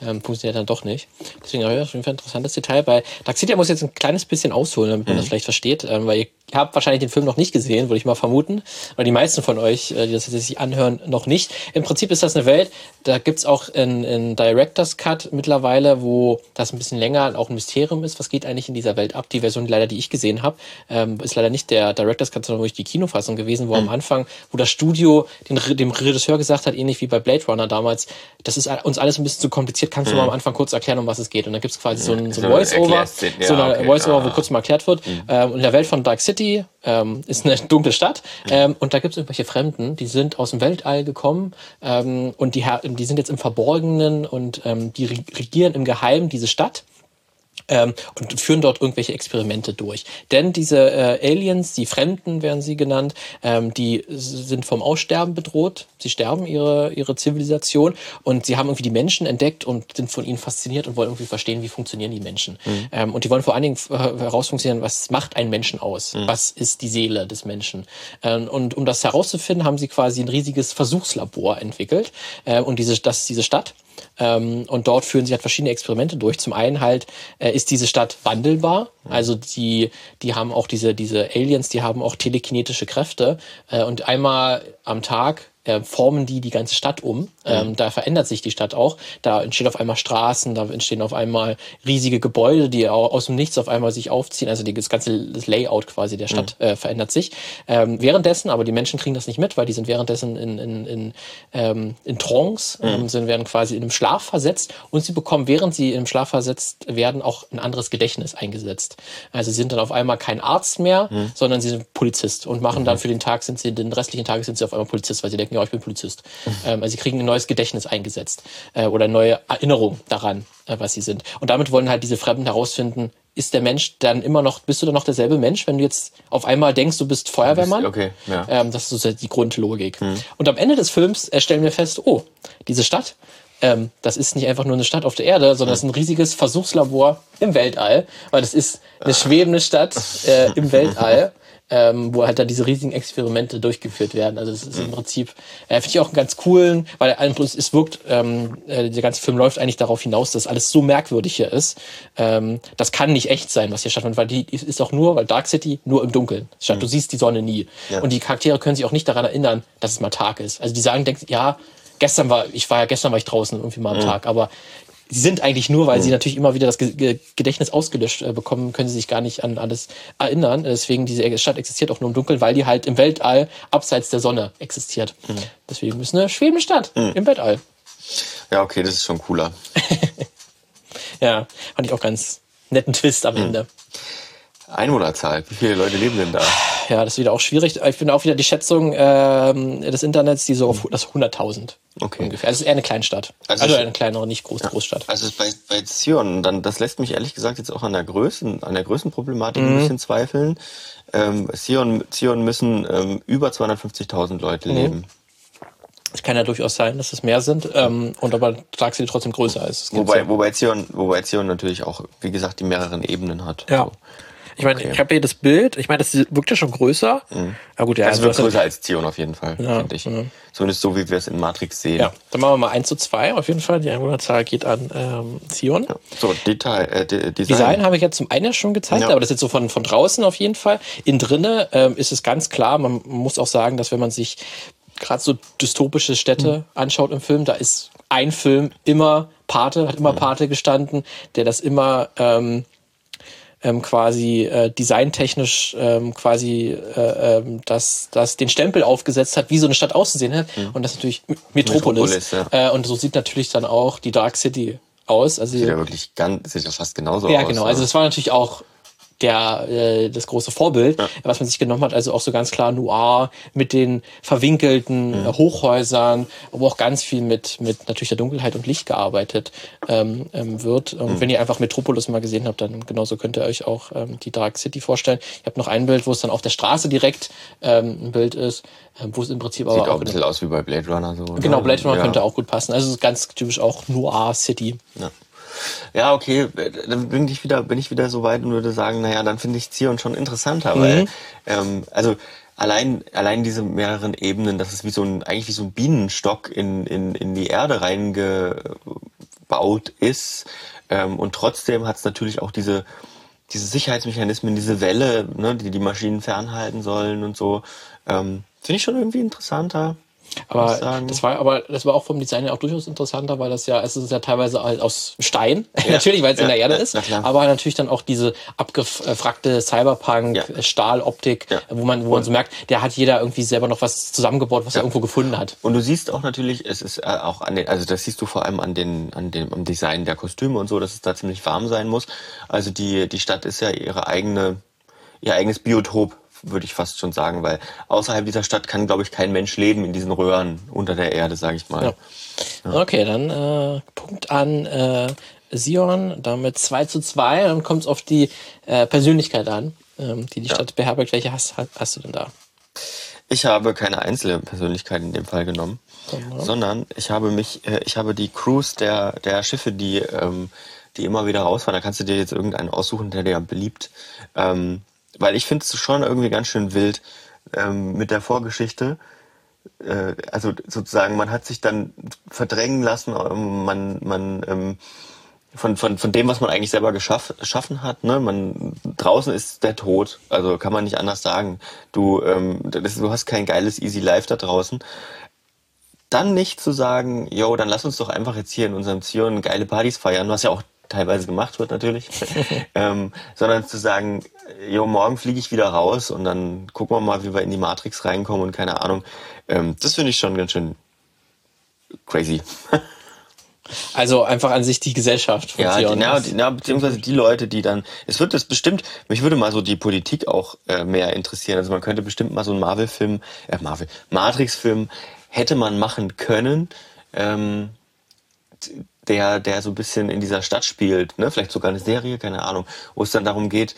Ähm, funktioniert dann doch nicht. Deswegen ja, auf jeden Fall ein interessantes Detail. Bei Daxidia muss jetzt ein kleines bisschen ausholen, damit man mhm. das vielleicht versteht, ähm, weil ihr habt wahrscheinlich den Film noch nicht gesehen, würde ich mal vermuten. Oder die meisten von euch, äh, die das jetzt sich anhören, noch nicht. Im Prinzip ist das eine Welt, da gibt's auch in, in Director's Cut mittlerweile, wo das ein bisschen länger auch ein Mysterium ist, was geht eigentlich in dieser Welt ab. Die Version, leider, die ich gesehen habe, ähm, ist leider nicht der Director's Cut, sondern wirklich die Kinofassung gewesen, wo mhm. am Anfang, wo das Studio den, dem Regisseur gesagt hat, ähnlich wie bei Blade Runner damals, das ist uns alles ein bisschen zu kompliziert, kannst mhm. du mal am Anfang kurz erklären, um was es geht. Und dann gibt's quasi so ein, so ein Voice-Over, ja, so okay, Voice-Over, wo kurz mal erklärt wird. Mhm. Ähm, in der Welt von Dark City ähm, ist eine dunkle Stadt. Ähm, und da gibt's irgendwelche Fremden, die sind aus dem Weltall gekommen ähm, und die, die sind jetzt im Verborgenen und ähm, die regieren im Geheimen diese Stadt ähm, und führen dort irgendwelche Experimente durch. Denn diese äh, Aliens, die Fremden werden sie genannt, ähm, die sind vom Aussterben bedroht. Sie sterben ihre, ihre Zivilisation und sie haben irgendwie die Menschen entdeckt und sind von ihnen fasziniert und wollen irgendwie verstehen, wie funktionieren die Menschen. Mhm. Ähm, und die wollen vor allen Dingen herausfunktionieren, was macht einen Menschen aus? Mhm. Was ist die Seele des Menschen? Ähm, und um das herauszufinden, haben sie quasi ein riesiges Versuchslabor entwickelt. Äh, und diese, das ist diese Stadt. Ähm, und dort führen sie halt verschiedene Experimente durch. Zum einen halt äh, ist diese Stadt wandelbar. Also die, die haben auch diese, diese Aliens, die haben auch telekinetische Kräfte. Äh, und einmal am Tag äh, formen die die ganze Stadt um. Ähm, da verändert sich die Stadt auch. Da entstehen auf einmal Straßen, da entstehen auf einmal riesige Gebäude, die aus dem Nichts auf einmal sich aufziehen. Also das ganze das Layout quasi der Stadt mhm. äh, verändert sich. Ähm, währenddessen, aber die Menschen kriegen das nicht mit, weil die sind währenddessen in, in, in, ähm, in Trance, mhm. ähm, sind, werden quasi in einem Schlaf versetzt und sie bekommen, während sie im Schlaf versetzt werden, auch ein anderes Gedächtnis eingesetzt. Also sie sind dann auf einmal kein Arzt mehr, mhm. sondern sie sind Polizist und machen dann mhm. für den Tag, sind sie, den restlichen Tag sind sie auf einmal Polizist, weil sie denken, ja, ich bin Polizist. Ähm, also sie kriegen ein neues Gedächtnis eingesetzt äh, oder neue Erinnerung daran, äh, was sie sind. Und damit wollen halt diese Fremden herausfinden, ist der Mensch dann immer noch, bist du dann noch derselbe Mensch, wenn du jetzt auf einmal denkst, du bist Feuerwehrmann? Okay, ja. Ähm, das ist so die Grundlogik. Mhm. Und am Ende des Films äh, stellen wir fest, oh, diese Stadt, ähm, das ist nicht einfach nur eine Stadt auf der Erde, sondern es ist ein riesiges Versuchslabor im Weltall, weil das ist eine schwebende Stadt äh, im Weltall ähm, wo halt da diese riesigen Experimente durchgeführt werden. Also das ist im mhm. Prinzip, äh, finde ich auch einen ganz coolen, weil es wirkt, ähm, äh, der ganze Film läuft eigentlich darauf hinaus, dass alles so merkwürdig hier ist. Ähm, das kann nicht echt sein, was hier stattfindet, weil die ist auch nur, weil Dark City nur im Dunkeln statt. Mhm. Du siehst die Sonne nie. Ja. Und die Charaktere können sich auch nicht daran erinnern, dass es mal Tag ist. Also die sagen, denk, ja, gestern war, ich war ja gestern war ich draußen irgendwie mal am mhm. Tag, aber sie sind eigentlich nur, weil mhm. sie natürlich immer wieder das Gedächtnis ausgelöscht äh, bekommen, können sie sich gar nicht an alles erinnern. Deswegen diese Stadt existiert auch nur im Dunkeln, weil die halt im Weltall abseits der Sonne existiert. Mhm. Deswegen ist eine schwebende Stadt mhm. im Weltall. Ja, okay, das ist schon cooler. ja, fand ich auch ganz netten Twist am mhm. Ende. Einwohnerzahl, wie viele Leute leben denn da? Ja, das ist wieder auch schwierig. Ich finde auch wieder die Schätzung ähm, des Internets, die so auf das 100.000 okay. ungefähr. Also es ist eher eine Kleinstadt. Also, also eine kleinere, nicht große ja. Großstadt. Also bei, bei Zion, dann, das lässt mich ehrlich gesagt jetzt auch an der Größen, an der Größenproblematik mhm. ein bisschen zweifeln. Ähm, Zion, Zion müssen ähm, über 250.000 Leute mhm. leben. Es kann ja durchaus sein, dass es mehr sind, ähm, und aber Taxi trotzdem größer ist. Wobei, wobei, Zion, wobei Zion natürlich auch, wie gesagt, die mehreren Ebenen hat. Ja. So. Ich meine, okay. ich habe hier das Bild, ich meine, das wirkt ja schon größer. Mhm. Ja, gut, ja, also wird größer als Zion auf jeden Fall, ja, finde ich. Ja. Zumindest so, wie wir es in Matrix sehen. Ja, dann machen wir mal 1 zu 2 auf jeden Fall. Die Einwohnerzahl geht an ähm, Zion. Ja. So, Detail, äh, Design. Design habe ich jetzt zum einen schon gezeigt, ja. aber das ist jetzt so von, von draußen auf jeden Fall. In drinne ähm, ist es ganz klar, man muss auch sagen, dass wenn man sich gerade so dystopische Städte mhm. anschaut im Film, da ist ein Film immer Pate, hat immer mhm. Pate gestanden, der das immer ähm, ähm, quasi äh, designtechnisch ähm, quasi äh, ähm, das, das den Stempel aufgesetzt hat, wie so eine Stadt auszusehen hat. Mhm. Und das ist natürlich Metropolis. Metropolis ja. äh, und so sieht natürlich dann auch die Dark City aus. Also sieht ja wirklich ganz, sieht ja fast genauso ja, aus. Ja, genau. Also das war natürlich auch der, äh, das große Vorbild, ja. was man sich genommen hat. Also auch so ganz klar Noir mit den verwinkelten mhm. Hochhäusern, aber auch ganz viel mit, mit natürlich der Dunkelheit und Licht gearbeitet ähm, ähm, wird. Und mhm. wenn ihr einfach Metropolis mal gesehen habt, dann genauso könnt ihr euch auch ähm, die Dark City vorstellen. Ich habe noch ein Bild, wo es dann auf der Straße direkt ähm, ein Bild ist, äh, wo es im Prinzip Sieht aber auch ein bisschen aus wie bei Blade Runner so. Genau, Blade Runner ja. könnte auch gut passen. Also ganz typisch auch Noir City. Ja. Ja, okay, dann bin ich wieder, bin ich wieder so weit und würde sagen, naja, dann finde ich Zion schon interessanter, mhm. weil, ähm, also allein, allein diese mehreren Ebenen, das ist wie so ein, eigentlich wie so ein Bienenstock in, in, in die Erde reingebaut ist. Ähm, und trotzdem hat es natürlich auch diese, diese Sicherheitsmechanismen, diese Welle, ne, die die Maschinen fernhalten sollen und so. Ähm, Finde ich schon irgendwie interessanter. Aber das war aber das war auch vom Design her auch durchaus interessanter, weil das ja es ist ja teilweise halt aus Stein, ja. natürlich, weil es ja, in der Erde ja, ist, aber natürlich dann auch diese abgefragte Cyberpunk Stahloptik, wo man wo man so merkt, der hat jeder irgendwie selber noch was zusammengebaut, was er irgendwo gefunden hat. Und du siehst auch natürlich, es ist äh, auch an den also das siehst du vor allem an den an dem am Design der Kostüme und so, dass es da ziemlich warm sein muss. Also die die Stadt ist ja ihre eigene ihr eigenes Biotop würde ich fast schon sagen, weil außerhalb dieser Stadt kann, glaube ich, kein Mensch leben in diesen Röhren unter der Erde, sage ich mal. Ja. Ja. Okay, dann äh, Punkt an äh, Sion, damit 2 zu 2. Dann kommt es auf die äh, Persönlichkeit an, ähm, die die Ja. Stadt beherbergt. Welche hast, hast, du denn da? Ich habe keine einzelne Persönlichkeit in dem Fall genommen, Sondern? sondern ich habe mich, äh, ich habe die Crews der, der Schiffe, die, ähm, die immer wieder rausfahren. Da kannst du dir jetzt irgendeinen aussuchen, der dir beliebt. Ähm, weil ich finde es schon irgendwie ganz schön wild ähm, mit der Vorgeschichte. Äh, also sozusagen, man hat sich dann verdrängen lassen, ähm, man, man ähm, von, von, von dem, was man eigentlich selber geschaff, geschaffen hat. Ne? Man, draußen ist der Tod, also kann man nicht anders sagen. Du, ähm, das, du hast kein geiles Easy Life da draußen. Dann nicht zu sagen, yo, dann lass uns doch einfach jetzt hier in unserem Zion geile Partys feiern, was ja auch teilweise gemacht wird natürlich, ähm, sondern zu sagen, jo, morgen fliege ich wieder raus und dann gucken wir mal, wie wir in die Matrix reinkommen und keine Ahnung. Ähm, das finde ich schon ganz schön crazy. Also einfach an sich die Gesellschaft von Ja, die, na, die, na, beziehungsweise die Leute, die dann, es wird das bestimmt, mich würde mal so die Politik auch äh, mehr interessieren. Also man könnte bestimmt mal so einen Marvel-Film, äh, Marvel, Matrix-Film hätte man machen können, ähm, der, der so ein bisschen in dieser Stadt spielt, ne? vielleicht sogar eine Serie, keine Ahnung, wo es dann darum geht,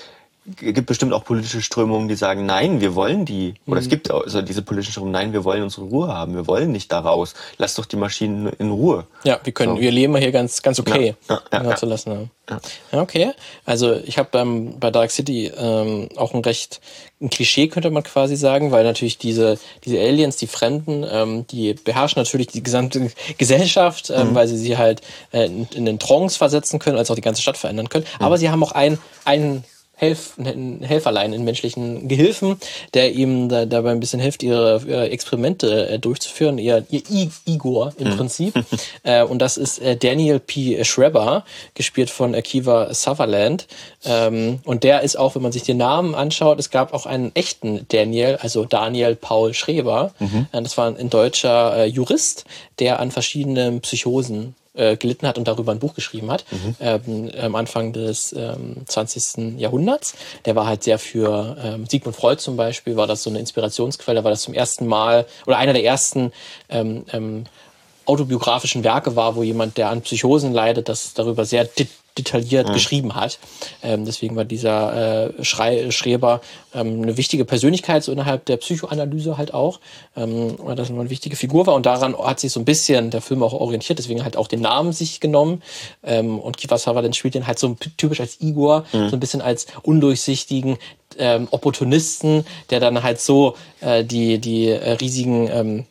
gibt bestimmt auch politische Strömungen, die sagen, nein, wir wollen die, oder Mhm. es gibt auch so diese politischen Strömungen, nein, wir wollen unsere Ruhe haben, wir wollen nicht da raus, lass doch die Maschinen in Ruhe. Ja, wir können, So. wir leben hier ganz, ganz okay, Ja, ja, ja, zu lassen. Ja. ja, okay. Also ich habe beim bei Dark City ähm, auch ein recht ein Klischee könnte man quasi sagen, weil natürlich diese diese Aliens, die Fremden, ähm, die beherrschen natürlich die gesamte Gesellschaft, ähm, Mhm. weil sie sie halt äh, in, in den Trance versetzen können, als auch die ganze Stadt verändern können. Mhm. Aber sie haben auch einen einen Helf, einen Helferlein, einen menschlichen Gehilfen, der ihm da, dabei ein bisschen hilft, ihre, ihre Experimente äh, durchzuführen, ihr, ihr I Igor im Prinzip. äh, und das ist äh, Daniel P. Schreber, gespielt von Akiva Sutherland. Ähm, und der ist auch, wenn man sich den Namen anschaut, es gab auch einen echten Daniel, also Daniel Paul Schreber. Äh, das war ein deutscher äh, Jurist, der an verschiedenen Psychosen äh, gelitten hat und darüber ein Buch geschrieben hat, ähm, am Anfang des ähm, 20. Jahrhunderts. Der war halt sehr für ähm, Sigmund Freud zum Beispiel, war das so eine Inspirationsquelle, weil das zum ersten Mal oder einer der ersten ähm, ähm, autobiografischen Werke war, wo jemand, der an Psychosen leidet, das darüber sehr de detailliert geschrieben hat. Ähm, deswegen war dieser äh, Schrei Schreber ähm, eine wichtige Persönlichkeit so innerhalb der Psychoanalyse halt auch, ähm, weil das eine wichtige Figur war. Und daran hat sich so ein bisschen der Film auch orientiert, deswegen halt auch den Namen sich genommen. Ähm, und Kiefer Sutherland spielt den halt so typisch als Igor, so ein bisschen als undurchsichtigen ähm, Opportunisten, der dann halt so äh, die, die äh, riesigen ähm,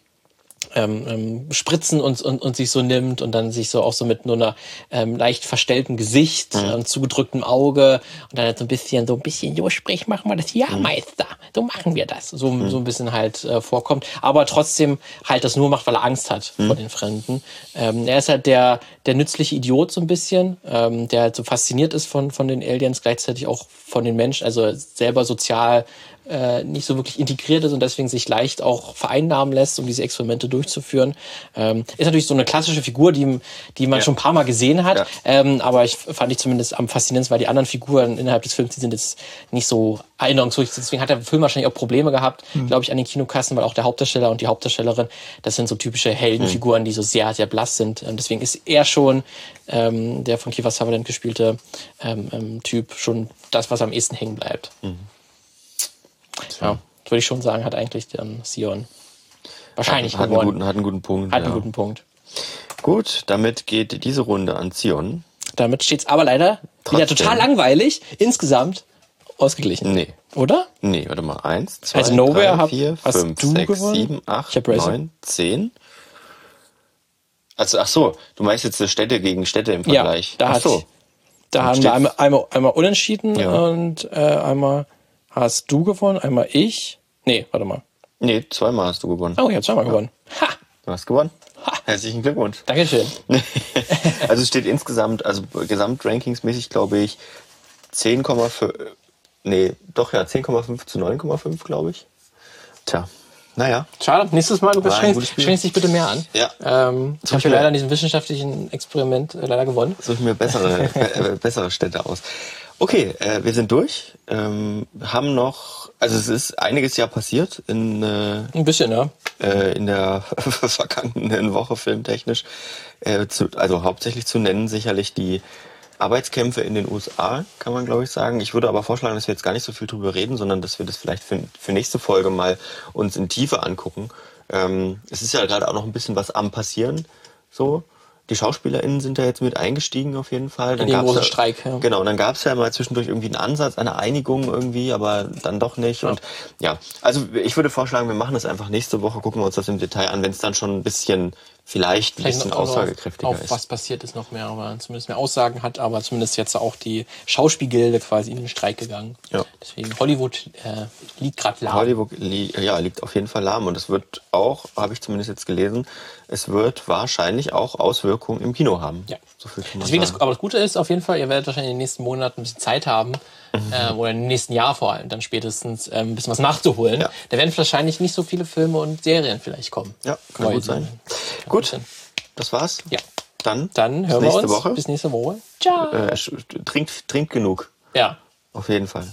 ähm, ähm, spritzen und, und, und sich so nimmt und dann sich so auch so mit nur einer ähm, leicht verstellten Gesicht und zugedrücktem Auge und dann halt so ein bisschen, so ein bisschen, jo, sprich, machen wir das, ja, Meister, so machen wir das. So, so ein bisschen halt äh, vorkommt, aber trotzdem halt das nur macht, weil er Angst hat vor den Fremden. Ähm, er ist halt der, der nützliche Idiot so ein bisschen, ähm, der halt so fasziniert ist von, von den Aliens, gleichzeitig auch von den Menschen, also selber sozial äh, nicht so wirklich integriert ist und deswegen sich leicht auch vereinnahmen lässt, um diese Experimente durchzuführen. Ähm, ist natürlich so eine klassische Figur, die, die man Ja. schon ein paar Mal gesehen hat, Ja. ähm, aber ich fand ich zumindest am faszinierendsten, weil die anderen Figuren innerhalb des Films, die sind jetzt nicht so erinnerungsruhig. Deswegen hat der Film wahrscheinlich auch Probleme gehabt, glaube ich, an den Kinokassen, weil auch der Hauptdarsteller und die Hauptdarstellerin, das sind so typische Heldenfiguren, die so sehr, sehr blass sind. Ähm, deswegen ist er schon, ähm, der von Kiefer Sutherland gespielte ähm, ähm, Typ, schon das, was am ehesten hängen bleibt. Ja, würde ich schon sagen, hat eigentlich dann Sion wahrscheinlich hat, einen gewonnen. guten, hat einen guten Punkt. hat ja. einen guten Punkt. Gut, damit geht diese Runde an Zion. Damit steht's aber leider wieder total langweilig. Insgesamt ausgeglichen. Nee. Oder? Nee, warte mal. Eins, zwei, Also Nowhere drei, hab- vier, hast fünf, sechs, gewonnen? sieben, acht, hab neun, zehn. Also, ach so, du meinst jetzt äh, Städte gegen Städte im Ja, Vergleich. da ach hat, so. da haben wir einmal, einmal, einmal unentschieden Ja. und äh, einmal hast du gewonnen, einmal ich. Nee, warte mal. Nee, zweimal hast du gewonnen. Oh, ich habe zweimal gewonnen. Ha! Du hast gewonnen. Ha. Herzlichen Glückwunsch. Dankeschön. also es steht insgesamt, also gesamtrankingsmäßig glaube ich 10,5, nee, doch ja, 10,5 zu 9,5 glaube ich. Tja, naja. Schade. Nächstes Mal, Spiel. strengst dich bitte mehr an. Ja. Ähm, ich habe leider an diesem wissenschaftlichen Experiment äh, leider gewonnen. Suche ich mir bessere, äh, bessere Städte aus. Okay, äh, wir sind durch. Ähm, haben noch, also es ist einiges ja passiert in, äh, Ein bisschen, ja. äh, in der vergangenen Woche filmtechnisch. Äh, zu, also hauptsächlich zu nennen sicherlich die Arbeitskämpfe in den USA, kann man glaube ich sagen. Ich würde aber vorschlagen, dass wir jetzt gar nicht so viel drüber reden, sondern dass wir das vielleicht für, für nächste Folge mal uns in Tiefe angucken. Ähm, es ist ja gerade auch noch ein bisschen was am passieren, so. Die SchauspielerInnen sind da jetzt mit eingestiegen auf jeden Fall. Dann gab's großen ja, Streik, ja. Genau, und dann gab es ja mal zwischendurch irgendwie einen Ansatz, eine Einigung irgendwie, aber dann doch nicht. Und ja, also ich würde vorschlagen, wir machen das einfach nächste Woche, gucken wir uns das im Detail an, wenn es dann schon ein bisschen, vielleicht ein Vielleicht bisschen auf- aussagekräftiger auf ist. was passiert ist noch mehr, aber zumindest mehr Aussagen hat, aber zumindest jetzt auch die Schauspielgilde quasi in den Streik gegangen. Ja. Deswegen Hollywood äh, liegt gerade lahm. Hollywood li ja, liegt auf jeden Fall lahm und es wird auch, habe ich zumindest jetzt gelesen, es wird wahrscheinlich auch Auswirkungen im Kino haben. Ja. So Deswegen, das, aber das Gute ist auf jeden Fall, ihr werdet wahrscheinlich in den nächsten Monaten ein bisschen Zeit haben. Äh, oder im nächsten Jahr vor allem, dann spätestens äh, ein bisschen was nachzuholen. Ja. Da werden wahrscheinlich nicht so viele Filme und Serien vielleicht kommen. Ja, kann Neue gut sein. Kann Gut, sein. das war's. Ja. Dann, Dann hören wir uns. Woche. Bis nächste Woche. Ciao. Äh, trinkt, trinkt genug. Ja. Auf jeden Fall.